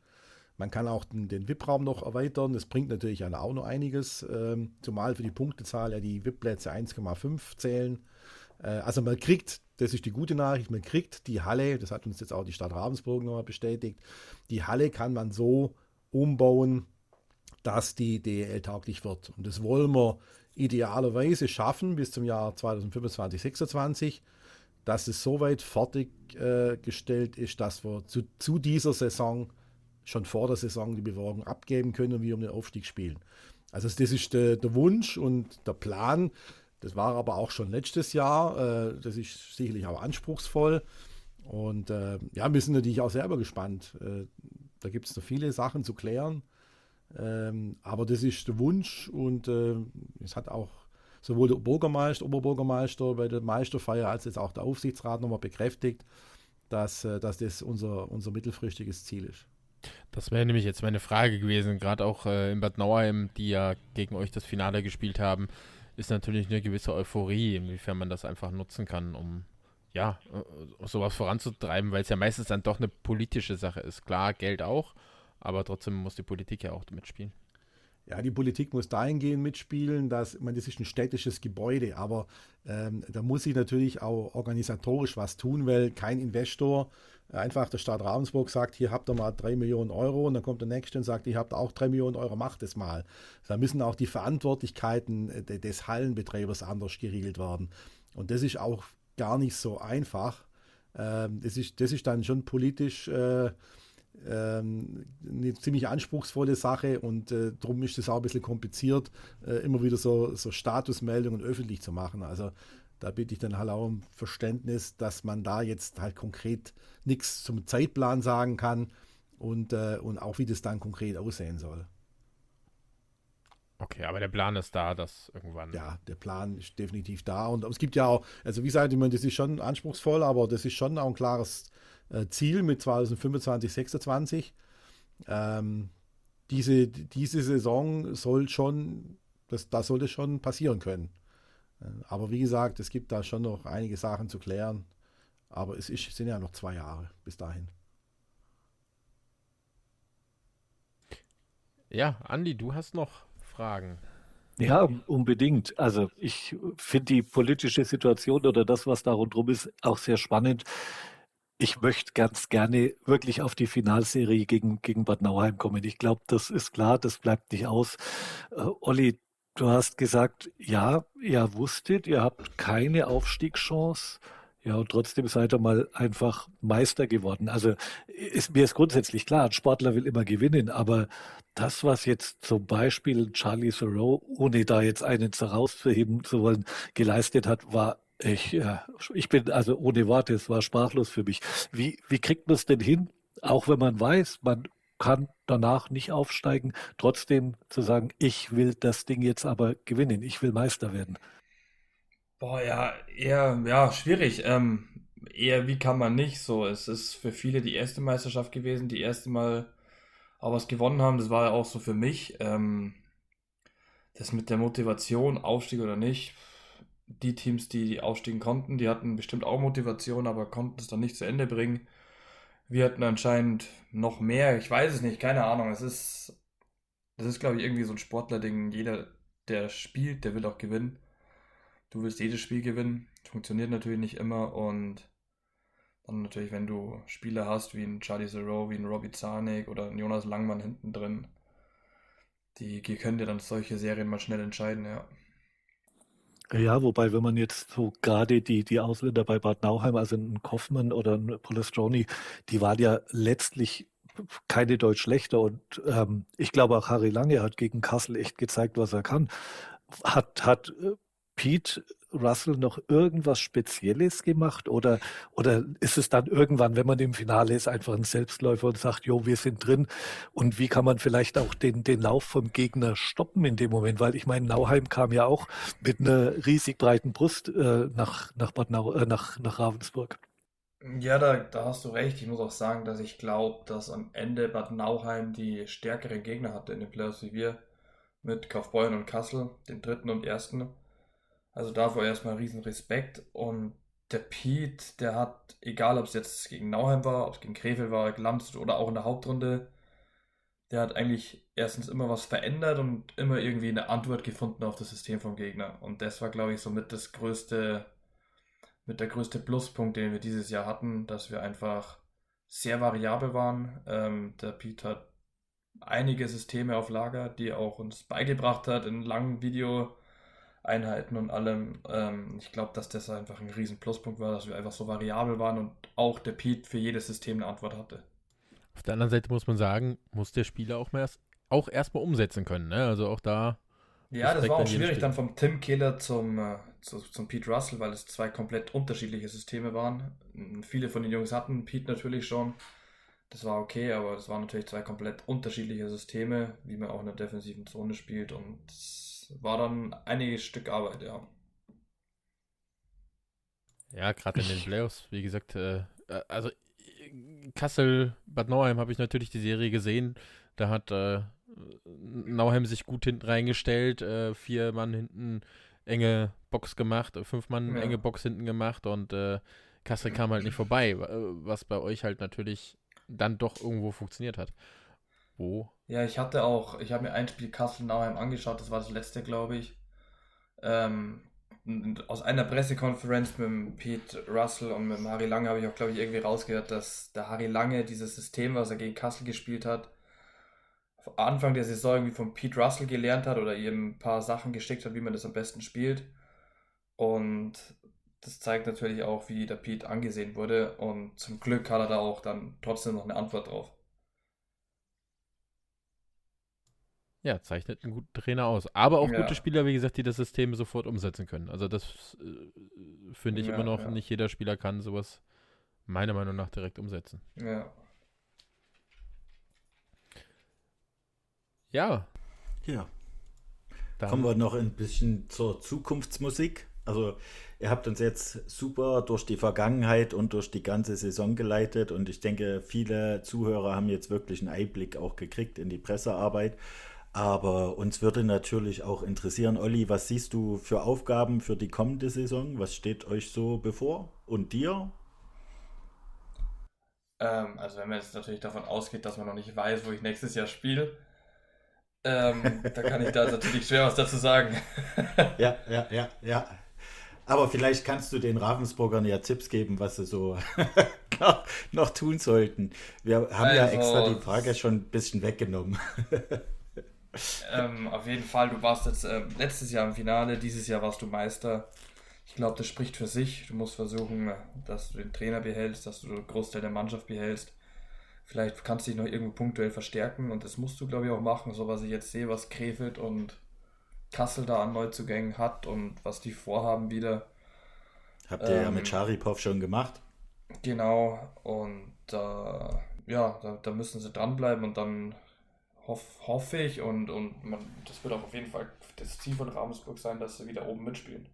Man kann auch den, den VIP-Raum noch erweitern. Das bringt natürlich auch noch einiges, ähm, zumal für die Punktezahl ja die VIP-Plätze 1,5 zählen. Äh, also man kriegt, das ist die gute Nachricht, man kriegt die Halle, das hat uns jetzt auch die Stadt Ravensburg nochmal bestätigt, die Halle kann man so umbauen, dass die DEL tauglich wird. Und das wollen wir idealerweise schaffen bis zum Jahr 2025, 2026, dass es soweit fertiggestellt äh, ist, dass wir zu, zu dieser Saison schon vor der Saison die Bewerbung abgeben können und wir um den Aufstieg spielen. Also das ist der, der Wunsch und der Plan. Das war aber auch schon letztes Jahr. Äh, das ist sicherlich auch anspruchsvoll. Und äh, ja, wir sind natürlich auch selber gespannt. Äh, da gibt es noch viele Sachen zu klären. Ähm, aber das ist der Wunsch und es hat auch sowohl der Bürgermeister, Oberbürgermeister bei der Meisterfeier als jetzt auch der Aufsichtsrat nochmal bekräftigt, dass, dass das unser, unser mittelfristiges Ziel ist.
Das wäre nämlich jetzt meine Frage gewesen, gerade auch äh, in Bad Nauheim, die ja gegen euch das Finale gespielt haben, ist natürlich eine gewisse Euphorie, inwiefern man das einfach nutzen kann, um ja, äh, sowas voranzutreiben, weil es ja meistens dann doch eine politische Sache ist. Klar, Geld auch, aber trotzdem muss die Politik ja auch mitspielen.
Ja, die Politik muss dahingehend mitspielen, dass, ich meine, das ist ein städtisches Gebäude, aber ähm, da muss sich natürlich auch organisatorisch was tun, weil kein Investor einfach der Stadt Ravensburg sagt, hier habt ihr mal drei Millionen Euro und dann kommt der Nächste und sagt, ihr habt auch drei Millionen Euro, macht es mal. Da müssen auch die Verantwortlichkeiten äh, des Hallenbetreibers anders geregelt werden. Und das ist auch gar nicht so einfach. Ähm, das, ist, das ist dann schon politisch äh, ähm, eine ziemlich anspruchsvolle Sache und äh, darum ist es auch ein bisschen kompliziert, äh, immer wieder so, so Statusmeldungen öffentlich zu machen. Also da bitte ich dann halt auch um Verständnis, dass man da jetzt halt konkret nichts zum Zeitplan sagen kann und, äh, und auch wie das dann konkret aussehen soll.
Okay, aber der Plan ist da, dass irgendwann.
Ja, der Plan ist definitiv da. Und es gibt ja auch, also wie gesagt, ich meine, das ist schon anspruchsvoll, aber das ist schon auch ein klares Ziel mit 2025, 2026. Ähm, diese, diese Saison soll schon, das, da sollte schon passieren können. Äh, aber wie gesagt, es gibt da schon noch einige Sachen zu klären. Aber es ist, sind ja noch zwei Jahre bis dahin.
Ja, Andi, du hast noch Fragen.
Ja, unbedingt. Also ich finde die politische Situation oder das, was da rundherum ist, auch sehr spannend. Ich möchte ganz gerne wirklich auf die Finalserie gegen, gegen Bad Nauheim kommen. Ich glaube, das ist klar, das bleibt nicht aus. Äh, Olli, du hast gesagt, ja, ihr wusstet, ihr habt keine Aufstiegschance. Ja, und trotzdem seid ihr mal einfach Meister geworden. Also ist, mir ist grundsätzlich klar, ein Sportler will immer gewinnen, aber das, was jetzt zum Beispiel Charlie Thoreau, ohne da jetzt einen herauszuheben zu wollen, geleistet hat, war ich, äh, ich bin also ohne Worte, es war sprachlos für mich. Wie, wie kriegt man es denn hin, auch wenn man weiß, man kann danach nicht aufsteigen, trotzdem zu sagen, ich will das Ding jetzt aber gewinnen, ich will Meister werden?
Boah, ja, eher, ja, schwierig. Ähm, eher wie kann man nicht so. Es ist für viele die erste Meisterschaft gewesen, die erste Mal auch was gewonnen haben. Das war ja auch so für mich. Ähm, das mit der Motivation, Aufstieg oder nicht. Die Teams, die aufstiegen konnten, die hatten bestimmt auch Motivation, aber konnten es dann nicht zu Ende bringen. Wir hatten anscheinend noch mehr. Ich weiß es nicht, keine Ahnung. Es ist, das ist, glaube ich, irgendwie so ein Sportler-Ding. Jeder, der spielt, der will auch gewinnen du willst jedes Spiel gewinnen. Funktioniert natürlich nicht immer und dann natürlich, wenn du Spieler hast wie ein Charlie Zero, wie ein Robbie Zarnik oder ein Jonas Langmann hinten drin, die, die können dir dann solche Serien mal schnell entscheiden, ja.
Ja, wobei, wenn man jetzt so gerade die, die Ausländer bei Bad Nauheim, also ein Kaufmann oder ein Polestroni, die waren ja letztlich keine Deutsch schlechter und ähm, ich glaube auch Harry Lange hat gegen Kassel echt gezeigt, was er kann. Hat, hat äh, Pete Russell noch irgendwas Spezielles gemacht oder, oder ist es dann irgendwann, wenn man im Finale ist, einfach ein Selbstläufer und sagt, jo, wir sind drin und wie kann man vielleicht auch den, den Lauf vom Gegner stoppen in dem Moment, weil ich meine, Nauheim kam ja auch mit einer riesig breiten Brust äh, nach, nach, Bad Nau, äh, nach, nach Ravensburg.
Ja, da, da hast du recht. Ich muss auch sagen, dass ich glaube, dass am Ende Bad Nauheim die stärkeren Gegner hatte in den Playoffs wie wir mit Kaufbeuren und Kassel, den dritten und ersten. Also dafür erstmal riesen Respekt. Und der Pete, der hat, egal ob es jetzt gegen Nauheim war, ob es gegen Krefeld war, Landshut oder auch in der Hauptrunde, der hat eigentlich erstens immer was verändert und immer irgendwie eine Antwort gefunden auf das System vom Gegner. Und das war, glaube ich, somit das größte, mit der größte Pluspunkt, den wir dieses Jahr hatten, dass wir einfach sehr variabel waren. Ähm, der Pete hat einige Systeme auf Lager, die er auch uns beigebracht hat in langen Video Einheiten und allem. Ähm, ich glaube, dass das einfach ein riesen Pluspunkt war, dass wir einfach so variabel waren und auch der Pete für jedes System eine Antwort hatte.
Auf der anderen Seite muss man sagen, muss der Spieler auch, mehr, auch erstmal umsetzen können. Ne? Also auch da.
Ja, das war auch schwierig dann vom Tim Kehler zum, äh, zu, zum Pete Russell, weil es zwei komplett unterschiedliche Systeme waren. Viele von den Jungs hatten Pete natürlich schon. Das war okay, aber es waren natürlich zwei komplett unterschiedliche Systeme, wie man auch in der defensiven Zone spielt und das war dann einiges Stück Arbeit, ja.
Ja, gerade in den Playoffs, wie gesagt, äh, äh, also Kassel, Bad Nauheim habe ich natürlich die Serie gesehen. Da hat äh, Nauheim sich gut hinten reingestellt, äh, vier Mann hinten enge Box gemacht, fünf Mann ja. enge Box hinten gemacht und äh, Kassel kam halt nicht vorbei, was bei euch halt natürlich dann doch irgendwo funktioniert hat. Wo
ja, ich hatte auch, ich habe mir ein Spiel Kassel-Nauheim angeschaut, das war das letzte, glaube ich. Ähm, aus einer Pressekonferenz mit dem Pete Russell und mit dem Harry Lange habe ich auch, glaube ich, irgendwie rausgehört, dass der Harry Lange dieses System, was er gegen Kassel gespielt hat, Anfang der Saison irgendwie von Pete Russell gelernt hat oder ihm ein paar Sachen geschickt hat, wie man das am besten spielt. Und das zeigt natürlich auch, wie der Pete angesehen wurde. Und zum Glück hat er da auch dann trotzdem noch eine Antwort drauf.
Ja, zeichnet einen guten Trainer aus. Aber auch
Ja.
gute Spieler, wie gesagt, die das System sofort umsetzen können. Also das äh, finde ich
Ja,
immer noch,
ja.
nicht jeder Spieler kann sowas meiner Meinung nach direkt umsetzen.
Ja.
Ja,
Ja.
dann
Kommen wir noch ein bisschen zur Zukunftsmusik. Also, ihr habt uns jetzt super durch die Vergangenheit und durch die ganze Saison geleitet und ich denke, viele Zuhörer haben jetzt wirklich einen Einblick auch gekriegt in die Pressearbeit. Aber uns würde natürlich auch interessieren, Olli, was siehst du für Aufgaben für die kommende Saison? Was steht euch so bevor? Und dir?
Ähm, also wenn man jetzt natürlich davon ausgeht, dass man noch nicht weiß, wo ich nächstes Jahr spiele, ähm, da kann ich da natürlich schwer was dazu sagen.
Ja, ja, ja, ja. Aber vielleicht kannst du den Ravensburgern ja Tipps geben, was sie so noch, tun sollten. Wir haben ja
Also-
extra die Frage schon ein bisschen weggenommen.
Ähm, auf jeden Fall, du warst jetzt ähm, letztes Jahr im Finale, dieses Jahr warst du Meister. Ich glaube, das spricht für sich. Du musst versuchen, dass du den Trainer behältst, dass du den Großteil der Mannschaft behältst. Vielleicht kannst du dich noch irgendwo punktuell verstärken und das musst du, glaube ich, auch machen. So was ich jetzt sehe, was Krefeld und Kassel da an Neuzugängen hat und was die vorhaben wieder.
Habt ihr ja
Ähm,
mit Scharipov schon gemacht.
Genau, und äh, ja, da, da müssen sie dranbleiben und dann hoff, hoffe ich und, und man, das wird auch auf jeden Fall das Ziel von Ravensburg sein, dass sie wieder oben mitspielen.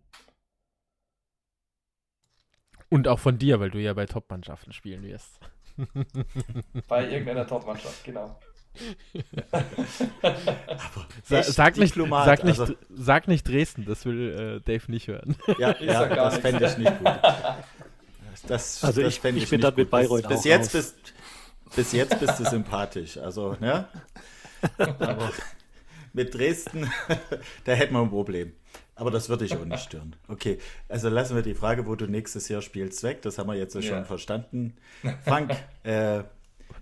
und auch von dir, weil du ja bei Top-Mannschaften spielen wirst.
Bei irgendeiner Top-Mannschaft, genau.
Aber
Sa
echt
sag, nicht,
Diplomat,
sag, nicht,
also-
sag nicht Dresden, das will äh, Dave nicht hören.
ja,
Ich
ja
sag
das fände ich nicht gut. Das,
Also
das
ich-
fände
ich bin dann mit. Bayreuth
bis, bis jetzt bist Bis jetzt bist du sympathisch. Also, ne? Aber mit Dresden, da hätten wir ein Problem. Aber das würde ich auch nicht stören. Okay, also lassen wir die Frage, wo du nächstes Jahr spielst, weg. Das haben wir jetzt ja. schon verstanden. Frank, äh,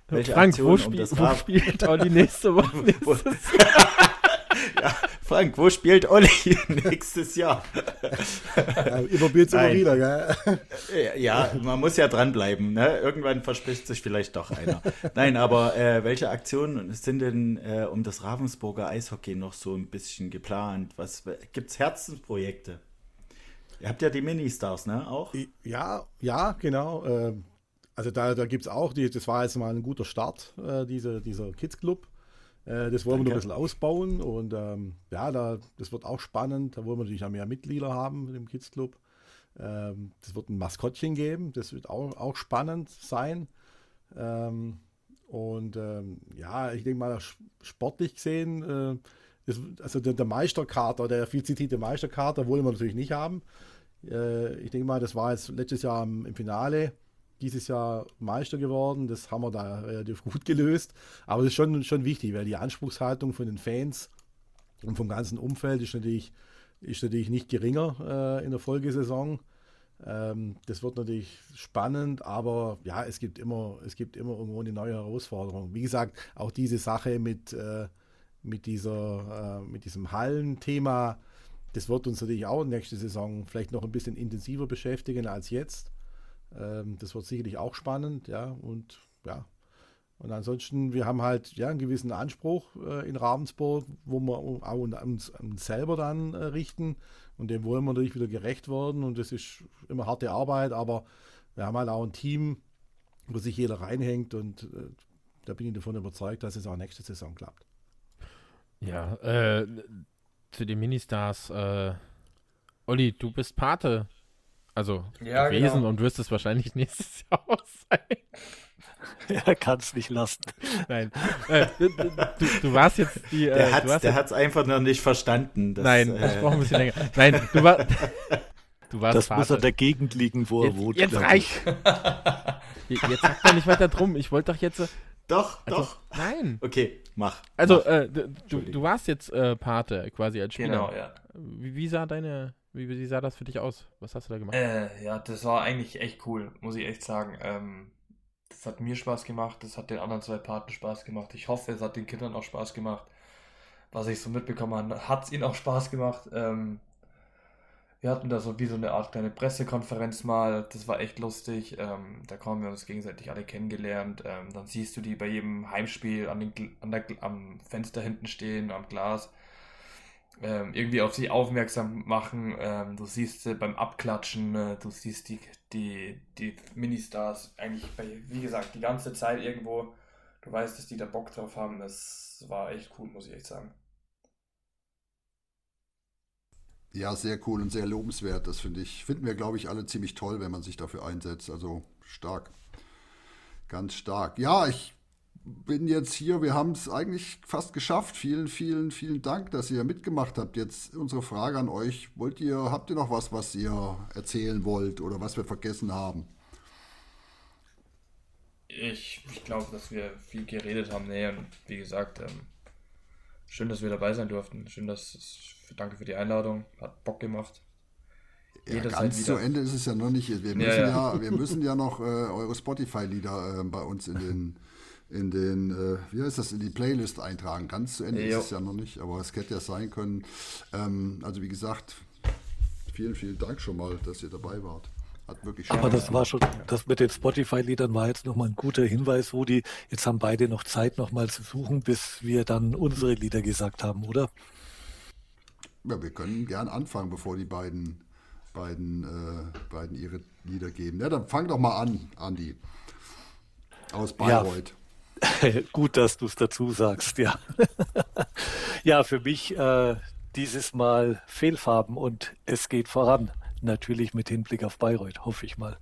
welche
Frank,
Aktion
wo,
um
spiel,
das
wo spielt Olli nächste Woche?
Wo- ja, Frank, wo spielt Olli nächstes Jahr?
Ja, geht's immer wieder, gell?
Ja, man muss ja dranbleiben. Ne? Irgendwann verspricht sich vielleicht doch einer. Nein, aber äh, welche Aktionen sind denn äh, um das Ravensburger Eishockey noch so ein bisschen geplant? Was gibt's Herzensprojekte? Ihr habt ja die Ministars, ne? Auch?
Ja, ja, genau. ähm, Also da, da gibt es auch, die, das war jetzt mal ein guter Start, äh, diese, dieser Kids Club. Äh, Das wollen wir noch ein
Danke.
bisschen ausbauen und ähm, ja, da, das wird auch spannend. Da wollen wir natürlich auch mehr Mitglieder haben im Kids Club. Ähm, Das wird ein Maskottchen geben, das wird auch, auch spannend sein. Ähm, Und ähm, ja, ich denke mal, sportlich gesehen, äh, das, also der, der Meisterkater, der viel zitierte Meisterkater, wollen wir natürlich nicht haben. Äh, ich denke mal, das war jetzt letztes Jahr im, im Finale, dieses Jahr Meister geworden. Das haben wir da relativ gut gelöst. Aber das ist schon, schon wichtig, weil die Anspruchshaltung von den Fans und vom ganzen Umfeld ist natürlich, ist natürlich nicht geringer äh, in der Folgesaison. Ähm, das wird natürlich spannend, aber ja, es gibt immer, es gibt immer irgendwo eine neue Herausforderung. Wie gesagt, auch diese Sache mit, äh, mit, dieser, äh, mit diesem Hallenthema, das wird uns natürlich auch nächste Saison vielleicht noch ein bisschen intensiver beschäftigen als jetzt. Ähm, das wird sicherlich auch spannend, ja, und ja. Und ansonsten, wir haben halt ja einen gewissen Anspruch äh, in Ravensburg, wo wir auch uns, uns selber dann äh, richten. Und dem wollen wir natürlich wieder gerecht werden. Und das ist immer harte Arbeit, aber wir haben halt auch ein Team, wo sich jeder reinhängt. Und äh, da bin ich davon überzeugt, dass es auch nächste Saison klappt.
Ja, äh, zu den Ministars, äh, Olli, du bist Pate. Also
Ja,
gewesen
genau.
und wirst es wahrscheinlich nächstes Jahr auch sein.
Er kann es nicht lassen.
Nein. Äh, du, du, du warst jetzt die. Äh,
Der der
jetzt,
hat's einfach noch nicht verstanden. dass,
Nein,
äh,
ich brauche ein bisschen länger. Nein, du, war, du warst
Das muss
Pate.
an der Gegend liegen, wo er
Jetzt,
wohnt.
jetzt reicht. Je- Jetzt sag doch nicht weiter drum. Ich wollte doch jetzt. äh,
Doch,
Also,
doch.
Nein.
Okay, mach.
Also,
mach.
äh, du, du, warst jetzt äh, Pate quasi als Spieler.
Genau, ja.
Wie, wie sah deine. Wie, wie sah das für dich aus? Was hast du da gemacht?
Äh, ja, das war eigentlich echt cool, muss ich echt sagen. Ähm, das hat mir Spaß gemacht, das hat den anderen zwei Paten Spaß gemacht. Ich hoffe, es hat den Kindern auch Spaß gemacht. Was ich so mitbekommen habe, hat es ihnen auch Spaß gemacht. Ähm, wir hatten da so wie so eine Art kleine Pressekonferenz mal. Das war echt lustig. Ähm, da haben wir uns gegenseitig alle kennengelernt. Ähm, dann siehst du die bei jedem Heimspiel an den, an der, am Fenster hinten stehen, am Glas. Ähm, irgendwie auf sie aufmerksam machen. Ähm, du siehst sie beim Abklatschen, äh, du siehst die, die, die Ministars eigentlich bei, wie gesagt, die ganze Zeit irgendwo. Du weißt, dass die da Bock drauf haben. Das war echt cool, muss ich echt sagen.
Ja, sehr cool und sehr lobenswert. Das finde ich, finden wir, glaube ich, alle ziemlich toll, wenn man sich dafür einsetzt. Also stark. Ganz stark. Ja, ich bin jetzt hier. Wir haben es eigentlich fast geschafft. Vielen, vielen, vielen Dank, dass ihr mitgemacht habt. Jetzt unsere Frage an euch. Wollt ihr, habt ihr noch was, was ihr erzählen wollt oder was wir vergessen haben?
Ich, ich glaube, dass wir viel geredet haben. Nee, und wie gesagt, ähm, schön, dass wir dabei sein durften. Schön, dass es danke für die Einladung. Hat Bock gemacht.
Ja, ganz zu Ende ist es ja noch nicht. Wir müssen ja, ja. ja wir müssen ja noch äh, eure Spotify-Lieder äh, bei uns in den, in den äh, wie heißt das, in die Playlist eintragen. Ganz zu Ende ist es ja noch nicht, aber es hätte ja sein können. Ähm, also wie gesagt, vielen, vielen Dank schon mal, dass ihr dabei wart. Hat wirklich
Spaß Aber das war schon, das mit den Spotify-Liedern war jetzt nochmal ein guter Hinweis, Rudi. Jetzt haben beide noch Zeit, nochmal zu suchen, bis wir dann unsere Lieder gesagt haben, oder?
Ja, wir können gern anfangen, bevor die beiden, beiden, äh, beiden ihre Lieder geben. Ja, dann fang doch mal an, Andi. Aus Bayreuth.
Ja. Gut, dass du es dazu sagst, ja. ja, für mich äh, dieses Mal Fehlfarben und es geht voran. Natürlich mit Hinblick auf Bayreuth, hoffe ich mal.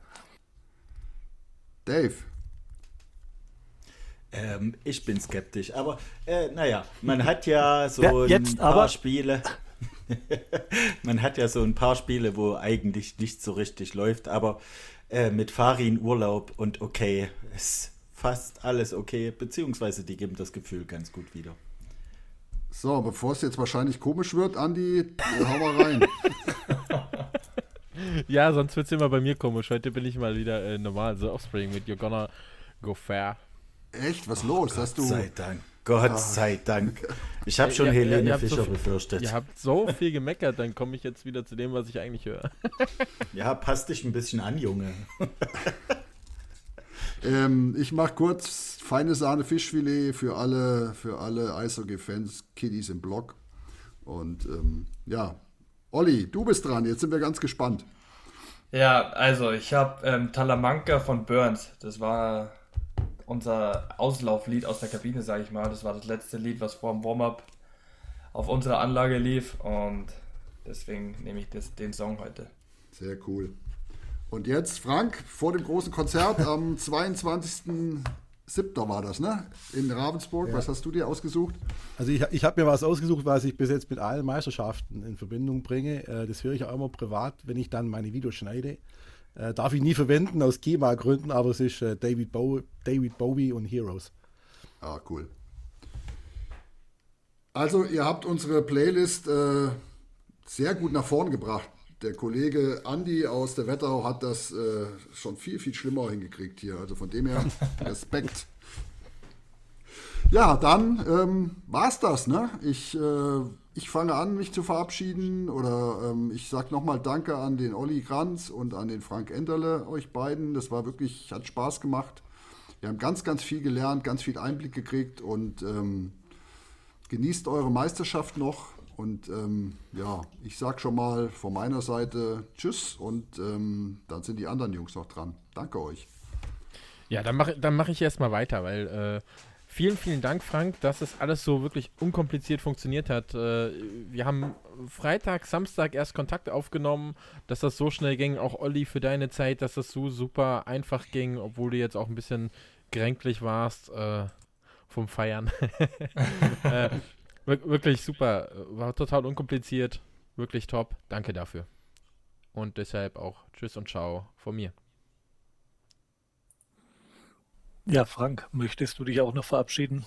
Dave.
Ähm, ich bin skeptisch, aber äh, naja, man hat ja so ja, ein paar aber, Spiele. Man hat ja so ein paar Spiele, wo eigentlich nicht so richtig läuft, aber äh, mit Farin Urlaub und okay, ist fast alles okay, beziehungsweise die geben das Gefühl ganz gut wieder.
So, bevor es jetzt wahrscheinlich komisch wird, Andi, hau mal rein.
ja, sonst wird es immer bei mir komisch. Heute bin ich mal wieder äh, normal, so Offspring mit You're Gonna Go Fair.
Echt? Was los?
Gott
Hast du.
Sei Dank. Gott ah. sei Dank. Ich habe schon ja, Helene ja, Fischer so befürchtet.
Ihr habt so viel gemeckert, dann komme ich jetzt wieder zu dem, was ich eigentlich höre.
ja, passt dich ein bisschen an, Junge.
ähm, ich mache kurz feine Sahne Fischfilet für alle, für alle Eishockey-Fans, Kiddies im Blog. Und ähm, ja, Olli, du bist dran. Jetzt sind wir ganz gespannt.
Ja, also ich habe ähm, Talamanca von Burns. Das war unser Auslauflied aus der Kabine, sage ich mal. Das war das letzte Lied, was vor dem Warm-up auf unserer Anlage lief und deswegen nehme ich das, den Song heute.
Sehr cool. Und jetzt, Frank, vor dem großen Konzert am 22.07. war das, ne? In Ravensburg. Ja. Was hast du dir ausgesucht?
Also ich, ich habe mir was ausgesucht, was ich bis jetzt mit allen Meisterschaften in Verbindung bringe. Äh, das höre ich auch immer privat, wenn ich dann meine Videos schneide. Äh, darf ich nie verwenden aus GEMA-Gründen, aber es ist äh, David, Bowie, David Bowie und Heroes.
Ah, cool. Also, ihr habt unsere Playlist äh, sehr gut nach vorn gebracht. Der Kollege Andy aus der Wetterau hat das äh, schon viel, viel schlimmer hingekriegt hier. Also von dem her Respekt. Ja, dann ähm, war's das. Ne? Ich äh, ich fange an, mich zu verabschieden oder ähm, ich sage nochmal Danke an den Olli Kranz und an den Frank Enderle, euch beiden. Das war wirklich, hat Spaß gemacht. Wir haben ganz, ganz viel gelernt, ganz viel Einblick gekriegt und ähm, genießt eure Meisterschaft noch. Und ähm, ja, ich sage schon mal von meiner Seite Tschüss und ähm, dann sind die anderen Jungs noch dran. Danke euch.
Ja, dann mache dann mach ich erstmal weiter, weil äh, Vielen, vielen Dank, Frank, dass es alles so wirklich unkompliziert funktioniert hat. Äh, wir haben Freitag, Samstag erst Kontakt aufgenommen, dass das so schnell ging. Auch Olli für deine Zeit, dass das so super einfach ging, obwohl du jetzt auch ein bisschen kränklich warst äh, vom Feiern. äh, wirklich super. War total unkompliziert. Wirklich top. Danke dafür. Und deshalb auch Tschüss und Ciao von mir.
Ja, Frank, möchtest du dich auch noch verabschieden?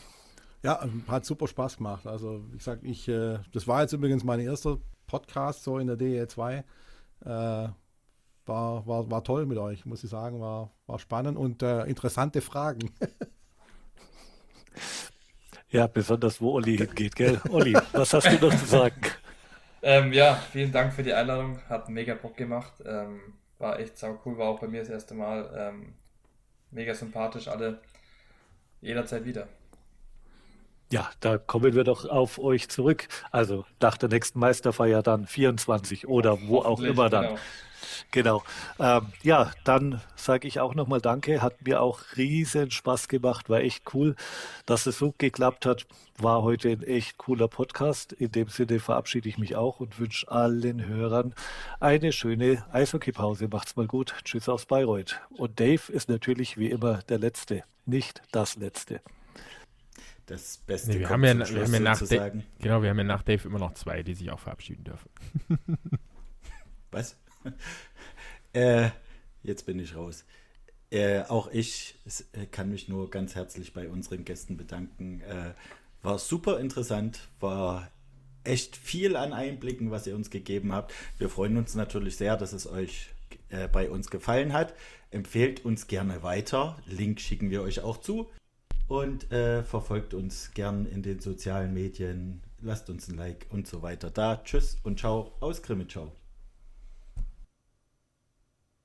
Ja, hat super Spaß gemacht. Also, wie gesagt, ich, äh, das war jetzt übrigens mein erster Podcast so in der DE 2. Äh, war, war, war toll mit euch, muss ich sagen. War, war spannend und äh, interessante Fragen.
ja, besonders wo Olli hingeht, gell? Olli, was hast du noch zu sagen?
Ähm, ja, vielen Dank für die Einladung. Hat mega Bock gemacht. Ähm, war echt sau cool. War auch bei mir das erste Mal. Ähm, mega sympathisch alle. Jederzeit wieder.
Ja, da kommen wir doch auf euch zurück. Also nach der nächsten Meisterfeier dann 24 oder wo auch immer dann. Genau. Genau. Ähm, ja, dann sage ich auch nochmal Danke. Hat mir auch riesen Spaß gemacht. War echt cool, dass es so geklappt hat. War heute ein echt cooler Podcast. In dem Sinne verabschiede ich mich auch und wünsche allen Hörern eine schöne Eishockeypause. Macht's mal gut. Tschüss aus Bayreuth. Und Dave ist natürlich wie immer der Letzte, nicht das Letzte
das Beste.
Nee, wir, haben ja, wir haben ja nach Dave, genau, wir haben ja nach Dave immer noch zwei, die sich auch verabschieden dürfen.
Was? äh, jetzt bin ich raus. Äh, auch ich kann mich nur ganz herzlich bei unseren Gästen bedanken. Äh, war super interessant, war echt viel an Einblicken, was ihr uns gegeben habt. Wir freuen uns natürlich sehr, dass es euch äh, bei uns gefallen hat. Empfehlt uns gerne weiter. Link schicken wir euch auch zu. Und äh, verfolgt uns gern in den sozialen Medien. Lasst uns ein Like und so weiter da. Tschüss und ciao aus Grimmitschau.